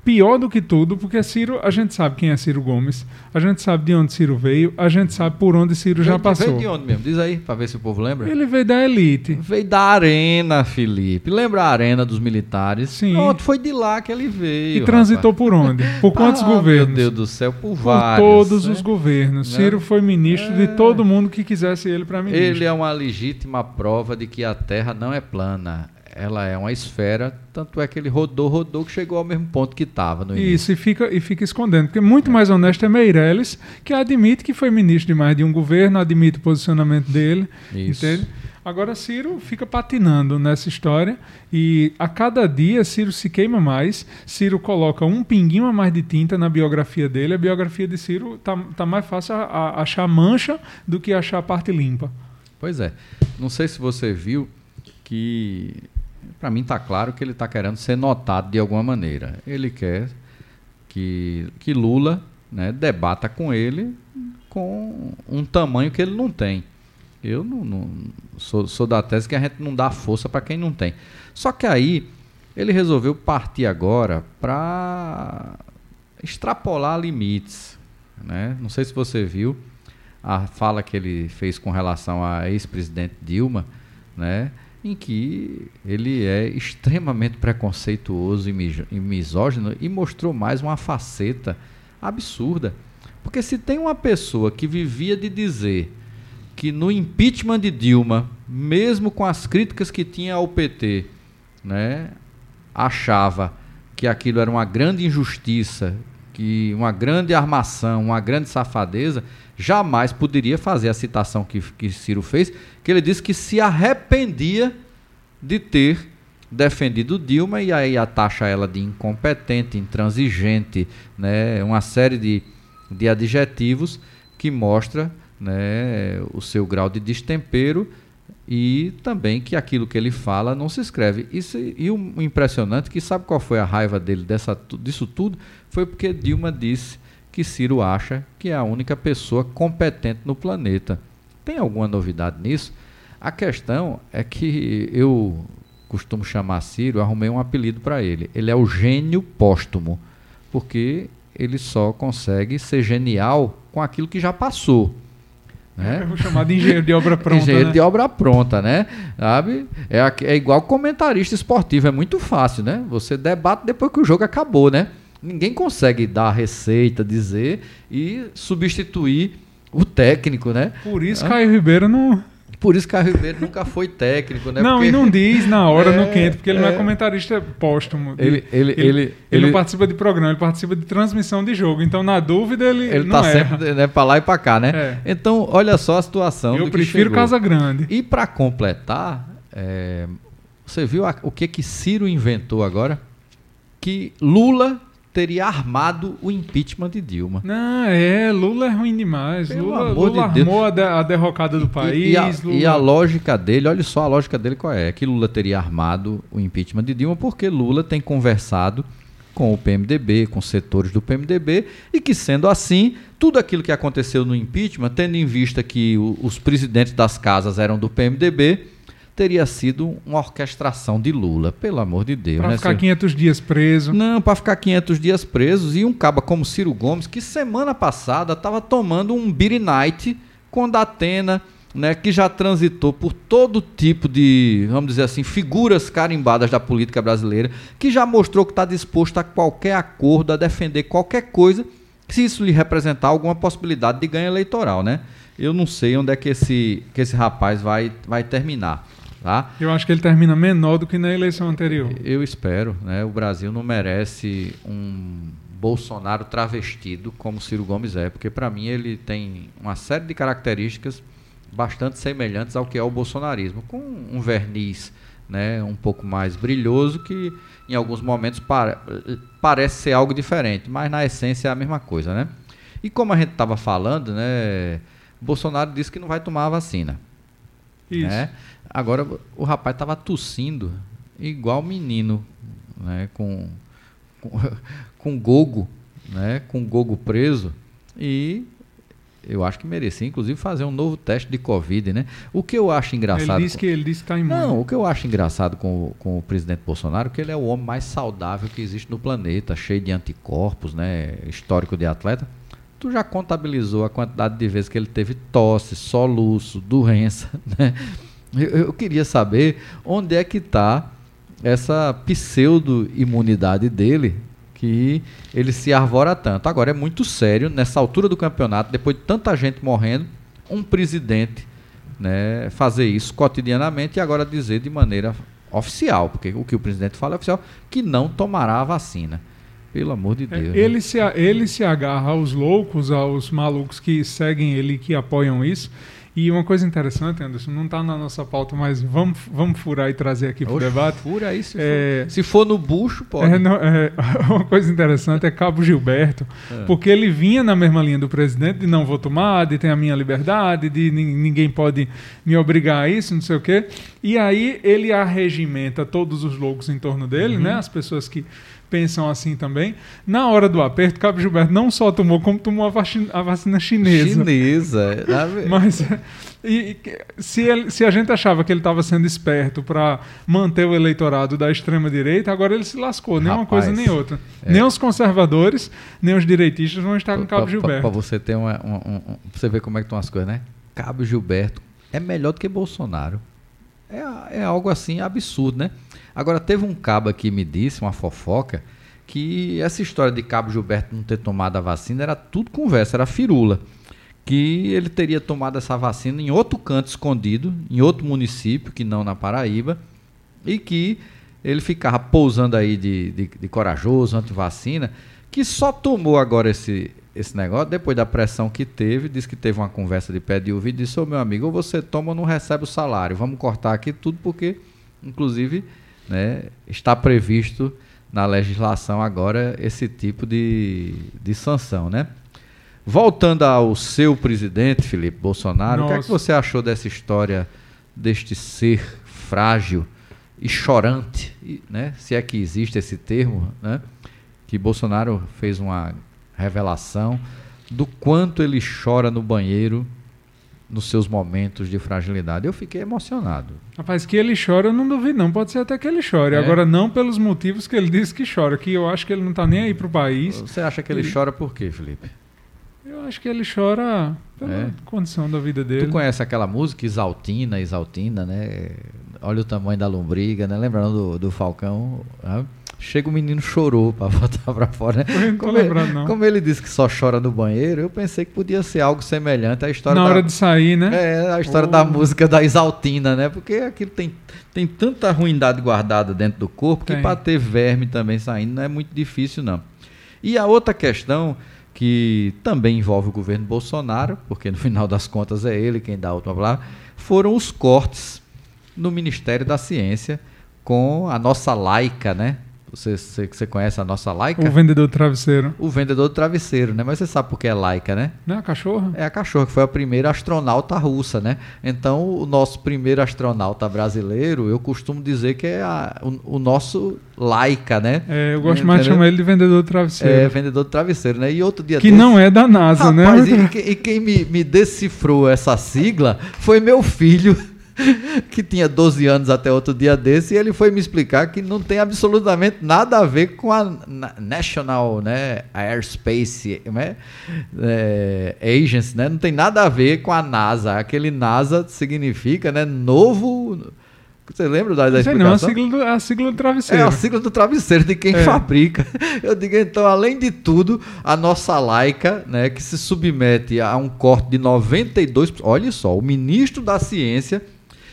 pior do que tudo, porque Ciro, a gente sabe quem é Ciro Gomes, a gente sabe de onde Ciro veio, a gente sabe por onde Ciro já passou. Veio de onde mesmo? Diz aí, para ver se o povo lembra. Ele veio da elite. Veio da arena, Felipe. Lembra a arena dos militares? Sim. Pronto, foi de lá que ele veio. E transitou rapaz. por onde? Por quantos ah, governos? Meu Deus do céu, por, por vários. Por todos né? os governos. Né? Ciro foi ministro é. de todo mundo que quisesse ele para ministro. Ele é uma legítima prova de que a Terra não é plana ela é uma esfera, tanto é que ele rodou, rodou, que chegou ao mesmo ponto que estava no início. Isso, e fica, e fica escondendo. Porque muito mais honesto é Meirelles, que admite que foi ministro de mais de um governo, admite o posicionamento dele. Isso. Entende? Agora Ciro fica patinando nessa história e a cada dia Ciro se queima mais. Ciro coloca um pinguinho a mais de tinta na biografia dele. A biografia de Ciro tá, tá mais fácil a, a achar mancha do que achar a parte limpa. Pois é. Não sei se você viu que para mim está claro que ele está querendo ser notado de alguma maneira. Ele quer que, que Lula né, debata com ele com um tamanho que ele não tem. Eu não, não sou, sou, da tese que a gente não dá força para quem não tem. Só que aí ele resolveu partir agora para extrapolar limites. Né? Não sei se você viu a fala que ele fez com relação à ex-presidente Dilma, né? Em que ele é extremamente preconceituoso e misógino e mostrou mais uma faceta absurda. Porque se tem uma pessoa que vivia de dizer que no impeachment de Dilma, mesmo com as críticas que tinha ao PT, né, achava que aquilo era uma grande injustiça, que uma grande armação, uma grande safadeza, jamais poderia fazer a citação que, que Ciro fez, que ele disse que se arrependia de ter defendido Dilma e aí a taxa ela de incompetente, intransigente, né, uma série de, de adjetivos que mostra né, o seu grau de destempero e também que aquilo que ele fala não se escreve. Isso, e o impressionante é que sabe qual foi a raiva dele dessa, disso tudo? Foi porque Dilma disse que Ciro acha que é a única pessoa competente no planeta. Tem alguma novidade nisso? A questão é que eu costumo chamar Ciro, arrumei um apelido para ele. Ele é o gênio póstumo, porque ele só consegue ser genial com aquilo que já passou. Né? Eu vou chamar de engenheiro de obra pronta. engenheiro né? de obra pronta, né? Sabe? É, é igual comentarista esportivo, é muito fácil, né? Você debate depois que o jogo acabou, né? Ninguém consegue dar a receita, dizer e substituir o técnico, né? Por isso, ah. Caio Ribeiro não. Por isso Caio Ribeiro nunca foi técnico, né? Não, porque... e não diz na hora, é, no quente, porque ele é... não é comentarista póstumo. Ele, ele, ele, ele, ele, não participa de programa, ele participa de transmissão de jogo. Então, na dúvida, ele. Ele não tá erra. sempre né, para lá e para cá, né? É. Então, olha só a situação. Eu prefiro Casa Grande. E para completar, é, você viu a, o que que Ciro inventou agora? Que Lula teria armado o impeachment de Dilma. Não, é, Lula é ruim demais. Pelo Lula, Lula de armou a, de, a, derrocada do país. E, e, a, Lula... e, a, lógica dele, olha só a lógica dele qual é, é que Lula teria armado o impeachment de Dilma porque Lula tem conversado com o PMDB, com setores do PMDB, e que sendo assim, tudo aquilo que aconteceu no impeachment, tendo em vista que o, os presidentes das casas eram do PMDB, teria sido uma orquestração de Lula, pelo amor de Deus. Para né, ficar Ciro? 500 dias preso. Não, para ficar 500 dias presos e um caba como Ciro Gomes, que semana passada estava tomando um beer night com Datena, né, que já transitou por todo tipo de, vamos dizer assim, figuras carimbadas da política brasileira, que já mostrou que está disposto a qualquer acordo, a defender qualquer coisa, se isso lhe representar alguma possibilidade de ganho eleitoral, né? Eu não sei onde é que esse, que esse rapaz vai, vai terminar, tá? Eu acho que ele termina menor do que na eleição anterior. Eu espero, né? O Brasil não merece um Bolsonaro travestido como Ciro Gomes é, porque para mim ele tem uma série de características bastante semelhantes ao que é o bolsonarismo, com um verniz, né, um pouco mais brilhoso que em alguns momentos pare parece ser algo diferente, mas na essência é a mesma coisa, né? E como a gente estava falando, né, Bolsonaro disse que não vai tomar a vacina. Isso. Né? Agora o rapaz estava tossindo igual menino, né? Com, com, com gogo, né? Com gogo preso e eu acho que merecia, inclusive, fazer um novo teste de Covid, né? O que eu acho engraçado. Ele disse que ele disse que está imune. Não, o que eu acho engraçado com, o- com o presidente Bolsonaro é que ele é o homem mais saudável que existe no planeta, cheio de anticorpos, né? Histórico de atleta. Tu já contabilizou a quantidade de vezes que ele teve tosse, soluço, doença, né? Eu, eu queria saber onde é que está essa pseudo-imunidade dele que ele se arvora tanto. Agora é muito sério, nessa altura do campeonato, depois de tanta gente morrendo, um presidente né, fazer isso cotidianamente e agora dizer de maneira oficial, porque o que o presidente fala é oficial, que não tomará a vacina. Pelo amor de É, Deus. né? ele, se, a- ele se agarra aos loucos, aos malucos que seguem ele, que apoiam isso. E uma coisa interessante, Anderson, não está na nossa pauta, mas vamos, vamos furar e trazer aqui para o debate. Fura aí, se, É, for, se for no bucho, pode. É, não, é, uma coisa interessante é Cabo Gilberto, É. porque ele vinha na mesma linha do presidente de não vou tomar, de ter a minha liberdade, de nin- ninguém pode me obrigar a isso, não sei o quê. E aí ele arregimenta todos os loucos em torno dele, Uhum. né? As pessoas que pensam assim também. Na hora do aperto, Cabo Gilberto não só tomou, como tomou a vacina, a vacina chinesa. Chinesa. tá? Mas e, se, ele- se a gente achava que ele estava sendo esperto para manter o eleitorado da extrema direita, agora ele se lascou, nem uma Rapaz, coisa nem outra. é. Nem os conservadores, nem os direitistas vão estar com Cabo Gilberto. Para você ter uma, uma- um- um- pra você ver como é que estão as coisas, né? Cabo Gilberto é melhor do que Bolsonaro. É, é algo assim absurdo, né? Agora, teve um cabo que me disse, uma fofoca, que essa história de Cabo Gilberto não ter tomado a vacina era tudo conversa, era firula. Que ele teria tomado essa vacina em outro canto escondido, em outro município, que não na Paraíba, e que ele ficava pousando aí de, de, de corajoso, anti-vacina, que só tomou agora esse, esse negócio, depois da pressão que teve, disse que teve uma conversa de pé de ouvido e disse, ô meu amigo, ou você toma ou não recebe o salário, vamos cortar aqui tudo porque, inclusive, né, está previsto na legislação agora esse tipo de, de sanção, né? Voltando ao seu presidente, Felipe Bolsonaro, o que é que Nossa. você achou dessa história deste ser frágil e chorante, né? se é que existe esse termo, né? que Bolsonaro fez uma revelação do quanto ele chora no banheiro nos seus momentos de fragilidade. Eu fiquei emocionado. Rapaz, que ele chora, eu não duvido, não. Pode ser até que ele chore. É? Agora, não pelos motivos que ele disse que chora, que eu acho que ele não está nem aí pro país. Você acha que ele Ele- chora por quê, Felipe? Eu acho que ele chora pela É? condição da vida dele. Tu conhece aquela música Exaltina, Exaltina, né? Olha o tamanho da lombriga, né? Lembrando do, do Falcão. né? Chega o menino chorou pra botar pra fora, né? Eu não tô Como ele- lembrando, não. Como ele disse que só chora no banheiro, eu pensei que podia ser algo semelhante à história Na da... hora de sair, né? É, a história Oh. da música da Exaltina, né? Porque aquilo tem, tem tanta ruindade guardada dentro do corpo que para ter verme também saindo não é muito difícil, não. E a outra questão que também envolve o governo Bolsonaro, porque no final das contas é ele quem dá a última palavra, foram os cortes no Ministério da Ciência com a nossa laica, né? Você, você, você conhece a nossa laica? O vendedor de travesseiro. O vendedor do travesseiro, né? Mas você sabe por que é laica, né? Não é a cachorra? É a cachorra, que foi a primeira astronauta russa, né? Então, o nosso primeiro astronauta brasileiro, eu costumo dizer que é a- o, o nosso laica, né? É, eu gosto mais de chamar ele de vendedor de É, travesseiro. vendedor de travesseiro, né? E outro dia que desse- não é da NASA, Rapaz, né? e, e quem me, me decifrou essa sigla foi meu filho. que tinha 12 anos até outro dia desse, e ele foi me explicar que não tem absolutamente nada a ver com a National né, Airspace né, é, Agency, né, não tem nada a ver com a NASA. Aquele NASA significa né, novo você lembra da, da explicação? Não, a sigla, do, a sigla do travesseiro. É a sigla do travesseiro, de quem é. fabrica. Eu digo, então, além de tudo, a nossa laica, né, que se submete a um corte de 92%. Olha só, o ministro da Ciência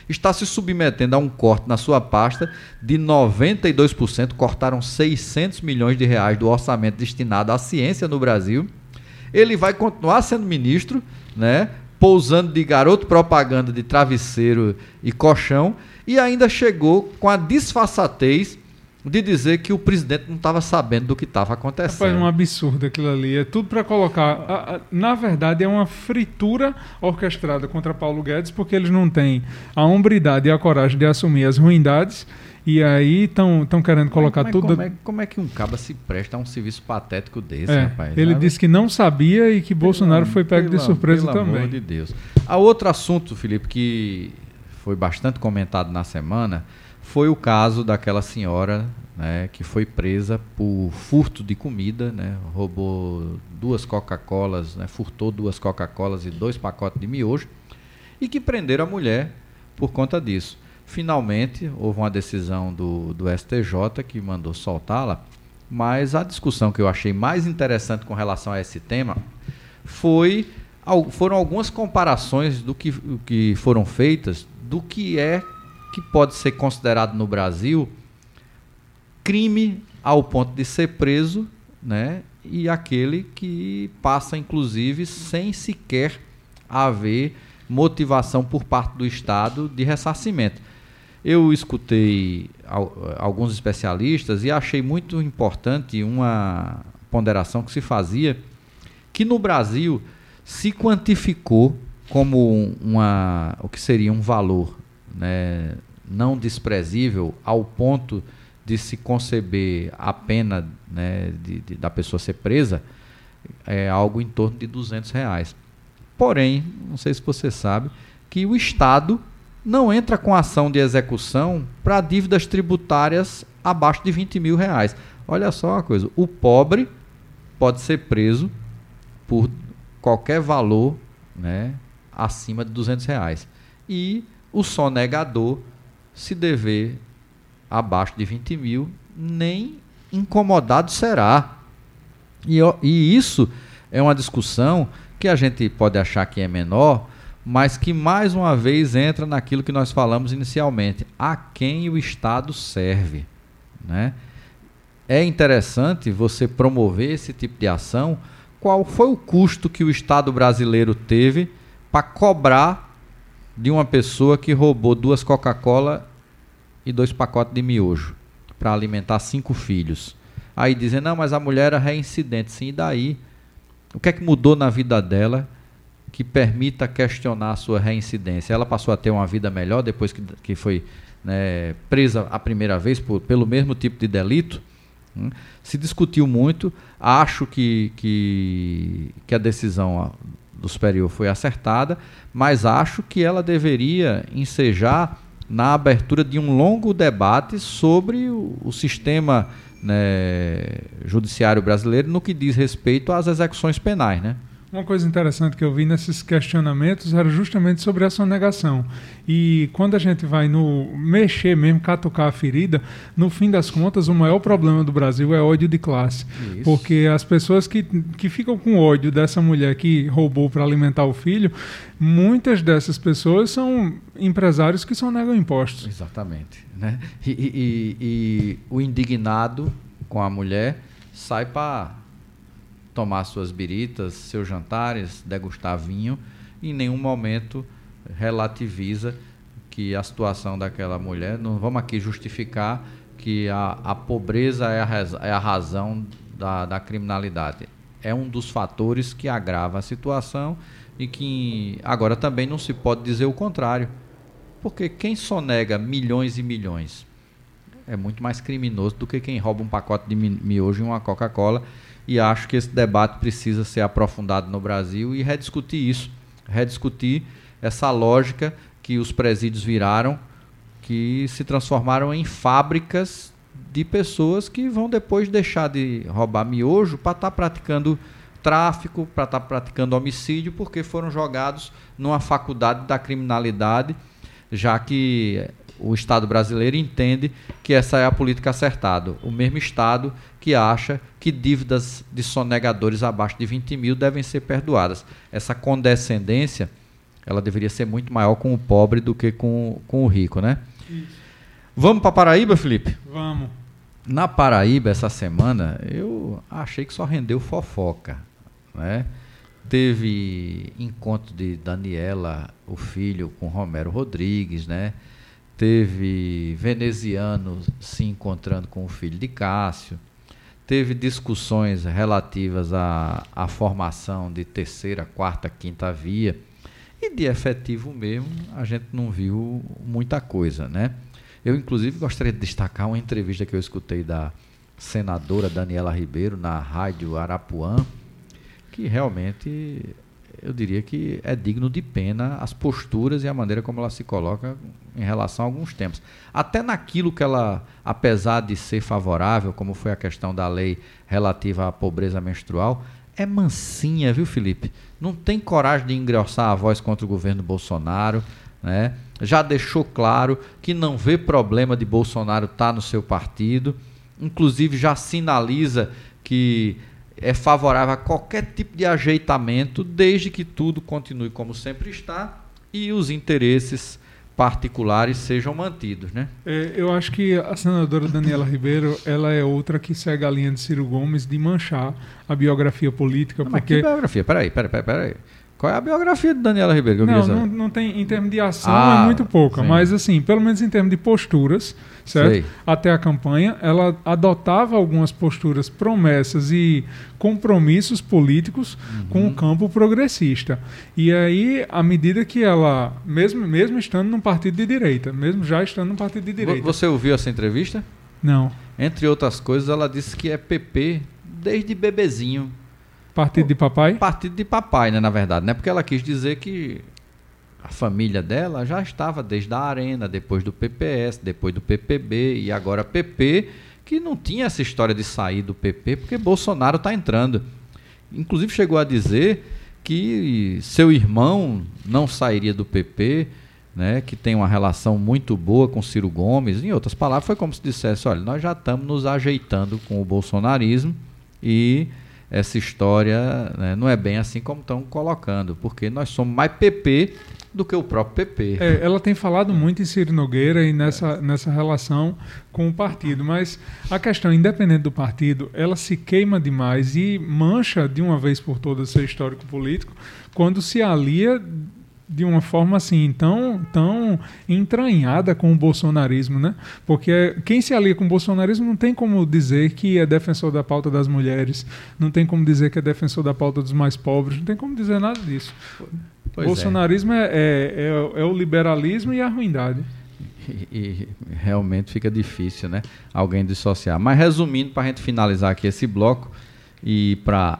está se submetendo a um corte na sua pasta de 92%. Cortaram 600 milhões de reais do orçamento destinado à ciência no Brasil. Ele vai continuar sendo ministro, né? Pousando de garoto propaganda de travesseiro e colchão e ainda chegou com a disfarçatez de dizer que o presidente não estava sabendo do que estava acontecendo. É um absurdo aquilo ali. É tudo para colocar. Na verdade, é uma fritura orquestrada contra Paulo Guedes, porque eles não têm a hombridade e a coragem de assumir as ruindades. E aí estão querendo colocar mas, tudo. Como é, como é, que um caba se presta a um serviço patético desse, é, rapaz? Ele disse que não sabia e que pelo, Bolsonaro foi pego pelo, de surpresa pelo também. Pelo amor de Deus. Há outro assunto, Felipe, que foi bastante comentado na semana foi o caso daquela senhora né, que foi presa por furto de comida, né, roubou duas Coca-Colas, né, furtou duas Coca-Colas e dois pacotes de miojo e que prenderam a mulher por conta disso. Finalmente, houve uma decisão do, do STJ que mandou soltá-la, mas a discussão que eu achei mais interessante com relação a esse tema foi foram algumas comparações do que, que foram feitas do que é que pode ser considerado no Brasil crime ao ponto de ser preso, né? E aquele que passa, inclusive, sem sequer haver motivação por parte do Estado de ressarcimento. Eu escutei alguns especialistas e achei muito importante uma ponderação que se fazia que no Brasil se quantificou como uma, o que seria um valor né, não desprezível ao ponto de se conceber a pena né, de, de, da pessoa ser presa, é algo em torno de 200 reais. Porém, não sei se você sabe, que o Estado não entra com ação de execução para dívidas tributárias abaixo de 20 mil reais. Olha só uma coisa, o pobre pode ser preso por qualquer valor né, acima de 200 reais. E o sonegador, se dever abaixo de 20 mil, nem incomodado será. E, e isso é uma discussão que a gente pode achar que é menor, mas que mais uma vez entra naquilo que nós falamos inicialmente: a quem o Estado serve. Né? É interessante você promover esse tipo de ação. Qual foi o custo que o Estado brasileiro teve para cobrar de uma pessoa que roubou duas Coca-Cola e dois pacotes de miojo para alimentar cinco filhos. Aí dizem, não, mas a mulher era reincidente. Sim, e daí? O que é que mudou na vida dela que permita questionar a sua reincidência? Ela passou a ter uma vida melhor depois que, que foi né, presa a primeira vez por, pelo mesmo tipo de delito? Hum? Se discutiu muito. Acho que, que, que a decisão do superior foi acertada, mas acho que ela deveria ensejar na abertura de um longo debate sobre o, o sistema né, judiciário brasileiro no que diz respeito às execuções penais, né? Uma coisa interessante que eu vi nesses questionamentos era justamente sobre a sonegação. E quando a gente vai no mexer mesmo, catucar a ferida, no fim das contas, o maior problema do Brasil é ódio de classe. Isso. Porque as pessoas que, que ficam com ódio dessa mulher que roubou para alimentar o filho, muitas dessas pessoas são empresários que só negam impostos. Exatamente. Né? E, e, e o indignado com a mulher sai para tomar suas biritas, seus jantares, degustar vinho, em nenhum momento relativiza que a situação daquela mulher, não vamos aqui justificar que a, a pobreza é a, é a razão da, da criminalidade. É um dos fatores que agrava a situação e que agora também não se pode dizer o contrário. Porque quem sonega milhões e milhões é muito mais criminoso do que quem rouba um pacote de miojo e uma Coca-Cola e acho que esse debate precisa ser aprofundado no Brasil e rediscutir isso, rediscutir essa lógica que os presídios viraram, que se transformaram em fábricas de pessoas que vão depois deixar de roubar miojo para estar tá praticando tráfico, para estar tá praticando homicídio, porque foram jogados numa faculdade da criminalidade, já que o Estado brasileiro entende que essa é a política acertada. O mesmo Estado que acha que dívidas de sonegadores abaixo de 20 mil devem ser perdoadas. Essa condescendência ela deveria ser muito maior com o pobre do que com, com o rico, né? Isso. Vamos para Paraíba, Felipe? Vamos. Na Paraíba, essa semana, eu achei que só rendeu fofoca. Né? Teve encontro de Daniela, o filho, com Romero Rodrigues, né? Teve veneziano se encontrando com o filho de Cássio. Teve discussões relativas à, à formação de terceira, quarta, quinta via. E de efetivo mesmo, a gente não viu muita coisa, né? Eu, inclusive, gostaria de destacar uma entrevista que eu escutei da senadora Daniela Ribeiro na rádio Arapuã, que realmente eu diria que é digno de pena as posturas e a maneira como ela se coloca em relação a alguns tempos. Até naquilo que ela, apesar de ser favorável, como foi a questão da lei relativa à pobreza menstrual, é mansinha, viu, Felipe? Não tem coragem de engrossar a voz contra o governo Bolsonaro, né? já deixou claro que não vê problema de Bolsonaro estar tá no seu partido, inclusive já sinaliza que é favorável a qualquer tipo de ajeitamento, desde que tudo continue como sempre está e os interesses particulares sejam mantidos, né? É, eu acho que a senadora Daniela Ribeiro, ela é outra que segue a linha de Ciro Gomes de manchar a biografia política, não, porque... Mas que biografia? Peraí, peraí, peraí, peraí. Qual é a biografia de Daniela Ribeiro? não, não, não, tem, em termos de ação ah, é muito pouca, sim. mas assim, pelo menos em termos de posturas, certo? Sei. Até a campanha, ela adotava algumas posturas, promessas e compromissos políticos uhum. com o campo progressista. E aí, à medida que ela, mesmo, mesmo estando num partido de direita, mesmo já estando num partido de direita. Você ouviu essa entrevista? Não. Entre outras coisas, ela disse que é PP desde bebezinho. Partido de papai? Partido de papai, né, na verdade, né? Porque ela quis dizer que a família dela já estava desde a Arena, depois do PPS, depois do PPB e agora PP, que não tinha essa história de sair do PP porque Bolsonaro está entrando. Inclusive chegou a dizer que seu irmão não sairia do PP, né, que tem uma relação muito boa com Ciro Gomes. Em outras palavras, foi como se dissesse: olha, nós já estamos nos ajeitando com o bolsonarismo e essa história né, não é bem assim como estão colocando, porque nós somos mais PP do que o próprio PP. É, ela tem falado muito em Ciro Nogueira e nessa, nessa relação com o partido, mas a questão, independente do partido, ela se queima demais e mancha de uma vez por todas seu histórico político quando se alia de uma forma assim tão, tão entranhada com o bolsonarismo, né? Porque quem se alia com o bolsonarismo não tem como dizer que é defensor da pauta das mulheres, não tem como dizer que é defensor da pauta dos mais pobres, não tem como dizer nada disso. Pois é. bolsonarismo é. É, é, é, o liberalismo e a ruindade. E, e, realmente fica difícil, né? Alguém dissociar. Mas resumindo, para a gente finalizar aqui esse bloco e para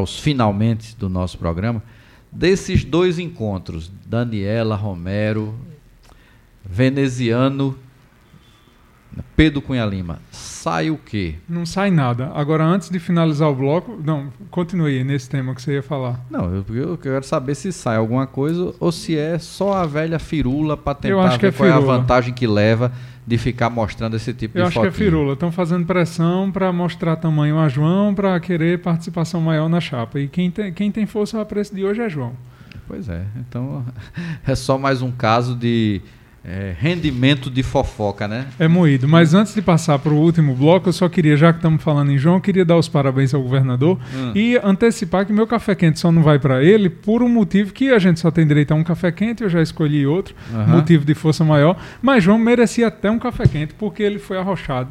os finalmente do nosso programa, Desses dois encontros, Daniela Romero, veneziano, Pedro Cunha Lima, sai o quê? Não sai nada. Agora, antes de finalizar o bloco, não, continue nesse tema que você ia falar. Não, eu, eu quero saber se sai alguma coisa ou se é só a velha firula para tentar ver é qual é a vantagem que leva de ficar mostrando esse tipo Eu de acho que é firula. Estão fazendo pressão para mostrar tamanho a João, para querer participação maior na chapa. E quem tem, quem tem força a preço de hoje é João. Pois é. Então é só mais um caso de é, rendimento de fofoca, né? É moído. Mas antes de passar para o último bloco, eu só queria, já que estamos falando em João, eu queria dar os parabéns ao governador hum. e antecipar que meu café quente só não vai para ele por um motivo que a gente só tem direito a um café quente, eu já escolhi outro, uhum. motivo de força maior. Mas João merecia até um café quente porque ele foi arrochado.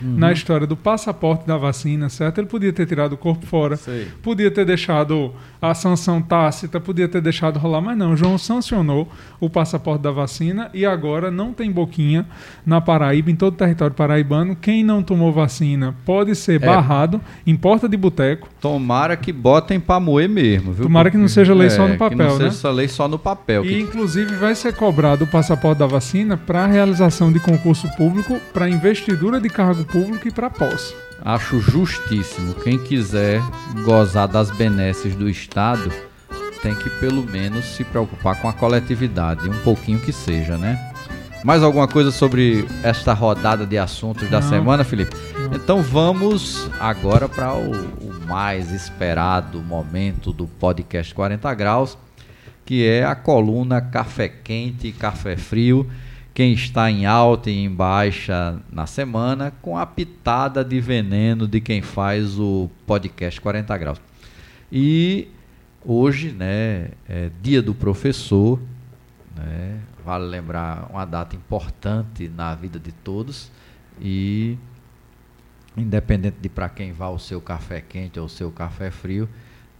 Na história do passaporte da vacina, certo? Ele podia ter tirado o corpo fora, Sei. podia ter deixado a sanção tácita, podia ter deixado rolar, mas não. João sancionou o passaporte da vacina e agora não tem boquinha na Paraíba, em todo o território paraibano. Quem não tomou vacina pode ser É. barrado em porta de boteco. Tomara que botem pra moer mesmo, viu? Tomara que não seja lei só no Que papel, não né? seja lei só no papel. E que- inclusive vai ser cobrado o passaporte da vacina para realização de concurso público, para investidura de cargo público e para posse. Acho justíssimo. Quem quiser gozar das benesses do Estado tem que pelo menos se preocupar com a coletividade, um pouquinho que seja, né? Mais alguma coisa sobre esta rodada de assuntos da Não. semana, Felipe? Então vamos agora para o, o mais esperado momento do podcast 40 Graus, que é a coluna Café Quente e Café Frio. Quem está em alta e em baixa na semana, com a pitada de veneno de quem faz o podcast 40 Graus. E hoje, né, é dia do professor, né? Vale lembrar uma data importante na vida de todos e independente de para quem vá o seu café quente ou o seu café frio,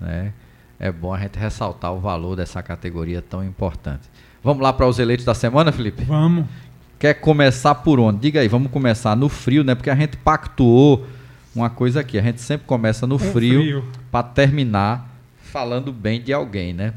né? É bom a gente ressaltar o valor dessa categoria tão importante. Vamos lá para os eleitos da semana, Felipe? Vamos. Quer começar por onde? Diga aí, vamos começar no frio, né? Porque a gente pactuou uma coisa aqui, a gente sempre começa no Um frio, frio. para terminar falando bem de alguém, né?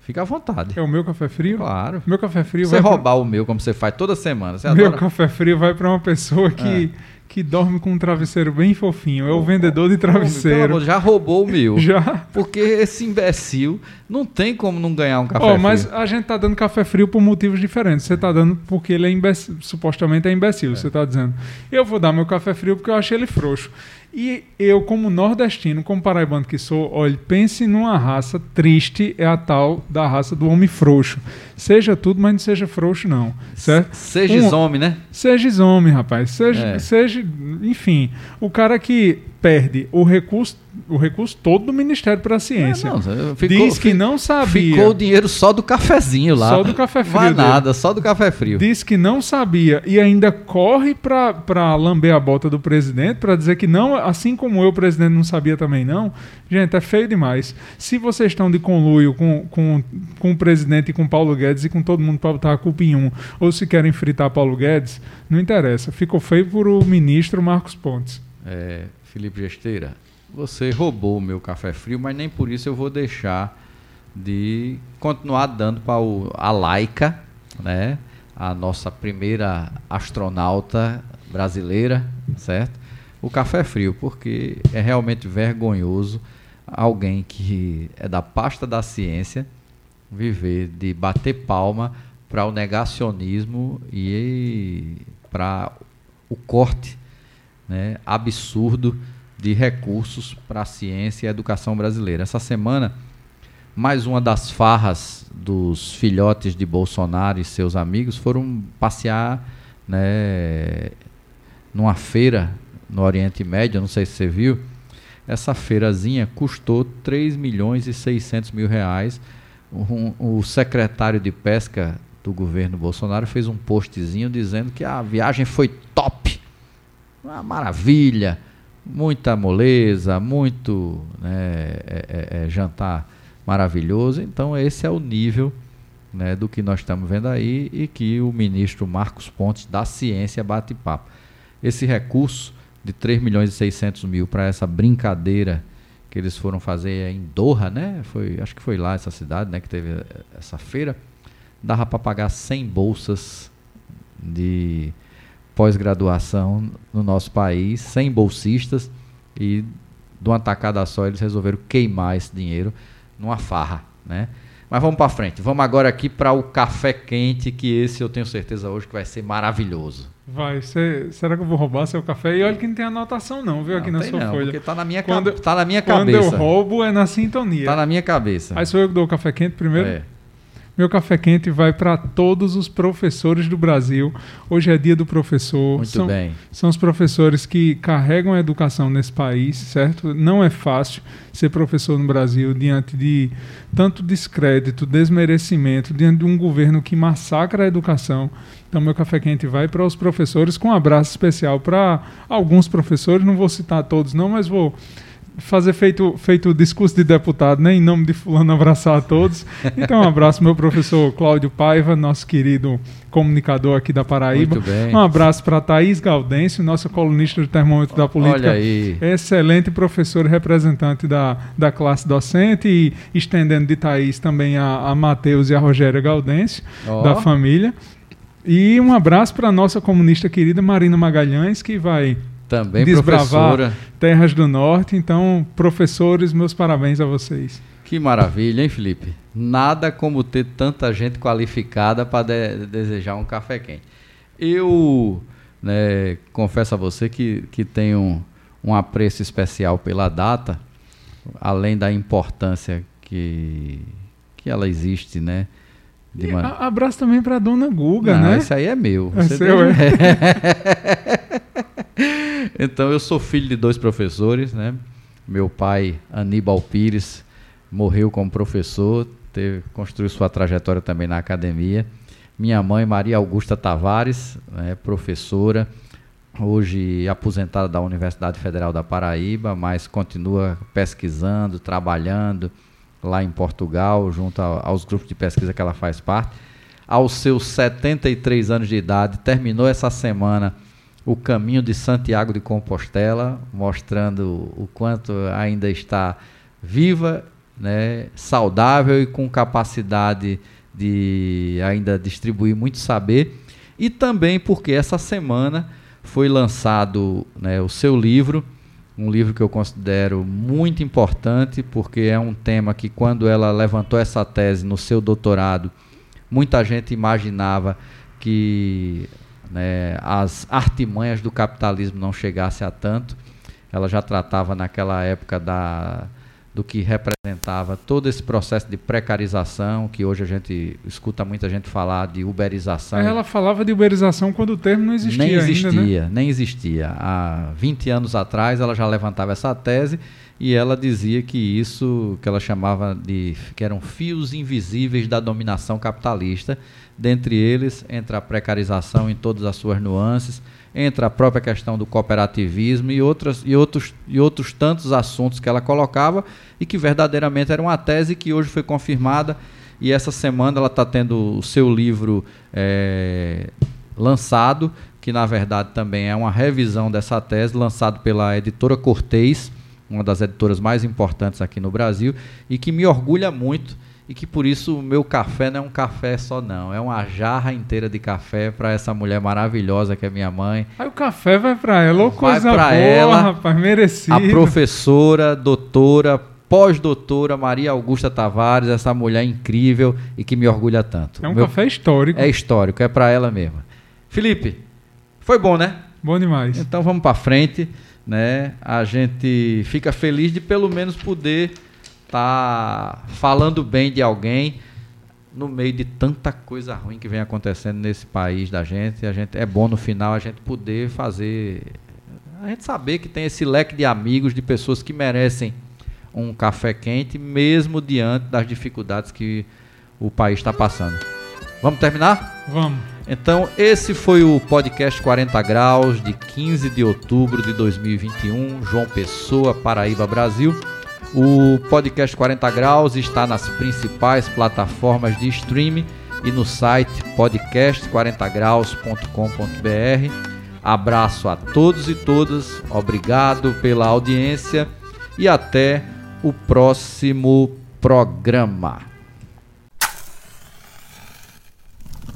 Fica à vontade. É o meu café frio? Claro. Meu café frio Você vai roubar o meu como você faz toda semana, você pra... Meu adora. café frio vai para uma pessoa que, que dorme com um travesseiro bem fofinho. É o vendedor de travesseiro. amor, já roubou o meu. Já. Porque esse imbecil não tem como não ganhar um café Ó, frio. mas a gente tá dando café frio por motivos diferentes. Você tá dando porque ele é imbecil, supostamente é imbecil, você tá dizendo. Eu vou dar meu café frio porque eu achei ele frouxo. E eu, como nordestino, como paraibano que sou, olha, pense numa raça triste, é a tal da raça do homem frouxo. Seja tudo, mas não seja frouxo, não. Certo? Seja Um- homem, né? Seja homem, rapaz. Seja, É. seja, enfim, o cara que perde o recurso, o recurso todo do Ministério para a Ciência. É, não, ficou- diz que não sabia. Ficou o dinheiro só do cafezinho lá. Só do café frio Vai dele. nada, só do café frio. Diz que não sabia e ainda corre para lamber a bota do presidente para dizer que não, assim como eu, o presidente não sabia também não. Gente, é feio demais. Se vocês estão de conluio com, com, com o presidente e com Paulo Guedes e com todo mundo para botar a culpa em um, ou se querem fritar Paulo Guedes, não interessa. Ficou feio por o ministro Marcos Pontes. É, Felipe Gesteira, você roubou o meu café frio, mas nem por isso eu vou deixar de continuar dando para a Laika, né? A nossa primeira astronauta brasileira, certo? O café frio, porque é realmente vergonhoso alguém que é da pasta da ciência viver de bater palma para o negacionismo e para o corte né, absurdo de recursos para a ciência e a educação brasileira. Essa semana, mais uma das farras dos filhotes de Bolsonaro e seus amigos foram passear né, numa feira no Oriente Médio, não sei se você viu. Essa feirazinha custou 3 milhões e 600 mil reais. O secretário de pesca do governo Bolsonaro fez um postzinho dizendo que a viagem foi top, uma maravilha, muita moleza, muito né, é- é- é jantar maravilhoso. Então esse é o nível né, do que nós estamos vendo aí e que o ministro Marcos Pontes da Ciência bate papo. Esse recurso de 3 milhões e 600 mil para essa brincadeira que eles foram fazer em Doha, né? Foi, acho que foi lá essa cidade, né, que teve eh, essa feira, dava para pagar 100 bolsas de pós-graduação no nosso país, 100 bolsistas e de uma tacada só eles resolveram queimar esse dinheiro numa farra, né? Mas vamos para frente. Vamos agora aqui para o café quente, que esse eu tenho certeza hoje que vai ser maravilhoso. Vai, cê- será que eu vou roubar seu café? E olha que não tem anotação não, viu, aqui Não na tem sua não, folha. porque tá na minha, Quando- tá na minha Quando cabeça. eu roubo é na sintonia. Tá na minha cabeça. Aí sou eu que dou o café quente primeiro? É. Meu café quente vai para todos os professores do Brasil. Hoje é dia do professor. Muito são, bem. São os professores que carregam a educação nesse país, certo? Não é fácil ser professor no Brasil diante de tanto descrédito, desmerecimento, diante de um governo que massacra a educação. Então, meu café quente vai para os professores, com um abraço especial para alguns professores. Não vou citar todos, não, mas vou fazer feito, feito discurso de deputado, né, em nome de fulano abraçar a todos. Então, um abraço meu professor Cláudio Paiva, nosso querido comunicador aqui da Paraíba. Muito bem. Um abraço para Thaís Gaudêncio, nossa colunista do Termômetro da Política. Olha aí. Excelente professor e representante da, da classe docente e estendendo de Thaís também a, a Matheus e a Rogéria Gaudêncio, Ó. da família. E um abraço para a nossa comunista querida Marina Magalhães, que vai Também desbravar professora. terras do norte. Então, professores, meus parabéns a vocês. Que maravilha, hein, Felipe? Nada como ter tanta gente qualificada para desejar um café quente. Eu né, confesso a você que, que tenho um, um apreço especial pela data, além da importância que, que ela existe, né? de E man- a- abraço também para a dona Guga, Não, né? Esse aí é meu. É seu, deixa- então, eu sou filho de dois professores, né? Meu pai, Aníbal Pires, morreu como professor, teve, construiu sua trajetória também na academia. Minha mãe, Maria Augusta Tavares, né, professora, hoje aposentada da Universidade Federal da Paraíba, mas continua pesquisando, trabalhando lá em Portugal, junto a- aos grupos de pesquisa que ela faz parte. Aos seus 73 anos de idade, terminou essa semana o caminho de Santiago de Compostela, mostrando o quanto ainda está viva, né, saudável e com capacidade de ainda distribuir muito saber. E também porque essa semana foi lançado né, o seu livro, um livro que eu considero muito importante, porque é um tema que, quando ela levantou essa tese no seu doutorado, muita gente imaginava que né, as artimanhas do capitalismo não chegassem a tanto. Ela já tratava naquela época da, do que representava todo esse processo de precarização, que hoje a gente escuta muita gente falar de uberização. Ela falava de uberização quando o termo não existia, nem existia, ainda, né? nem existia. Há 20 anos atrás ela já levantava essa tese e ela dizia que isso que ela chamava de que eram fios invisíveis da dominação capitalista, dentre eles entre a precarização em todas as suas nuances, entre a própria questão do cooperativismo e outras e outros e outros tantos assuntos que ela colocava e que verdadeiramente era uma tese que hoje foi confirmada. E essa semana ela está tendo o seu livro eh, lançado, que na verdade também é uma revisão dessa tese, lançado pela editora Cortez, uma das editoras mais importantes aqui no Brasil, e que me orgulha muito, e que por isso o meu café não é um café só não, é uma jarra inteira de café para essa mulher maravilhosa que é minha mãe, Aí o café vai pra ela, ô Vai coisa boa, ela, rapaz, merecido. a professora, doutora, pós-doutora Maria Augusta Tavares, essa mulher incrível e que me orgulha tanto. É um Meu- café histórico. é histórico, é para ela mesmo. Felipe, foi bom, né? Bom demais. Então vamos para frente, né? A gente fica feliz de pelo menos poder estar falando bem de alguém no meio de tanta coisa ruim que vem acontecendo nesse país da gente. A gente é bom no final a gente poder fazer a gente saber que tem esse leque de amigos, de pessoas que merecem um café quente, mesmo diante das dificuldades que o país está passando. Vamos terminar? Vamos. Então, esse foi o podcast 40 Graus de 15 de outubro de 2021, João Pessoa, Paraíba, Brasil. O podcast 40 Graus está nas principais plataformas de streaming e no site podcast40graus.com.br. Abraço a todos e todas, obrigado pela audiência e até o próximo programa.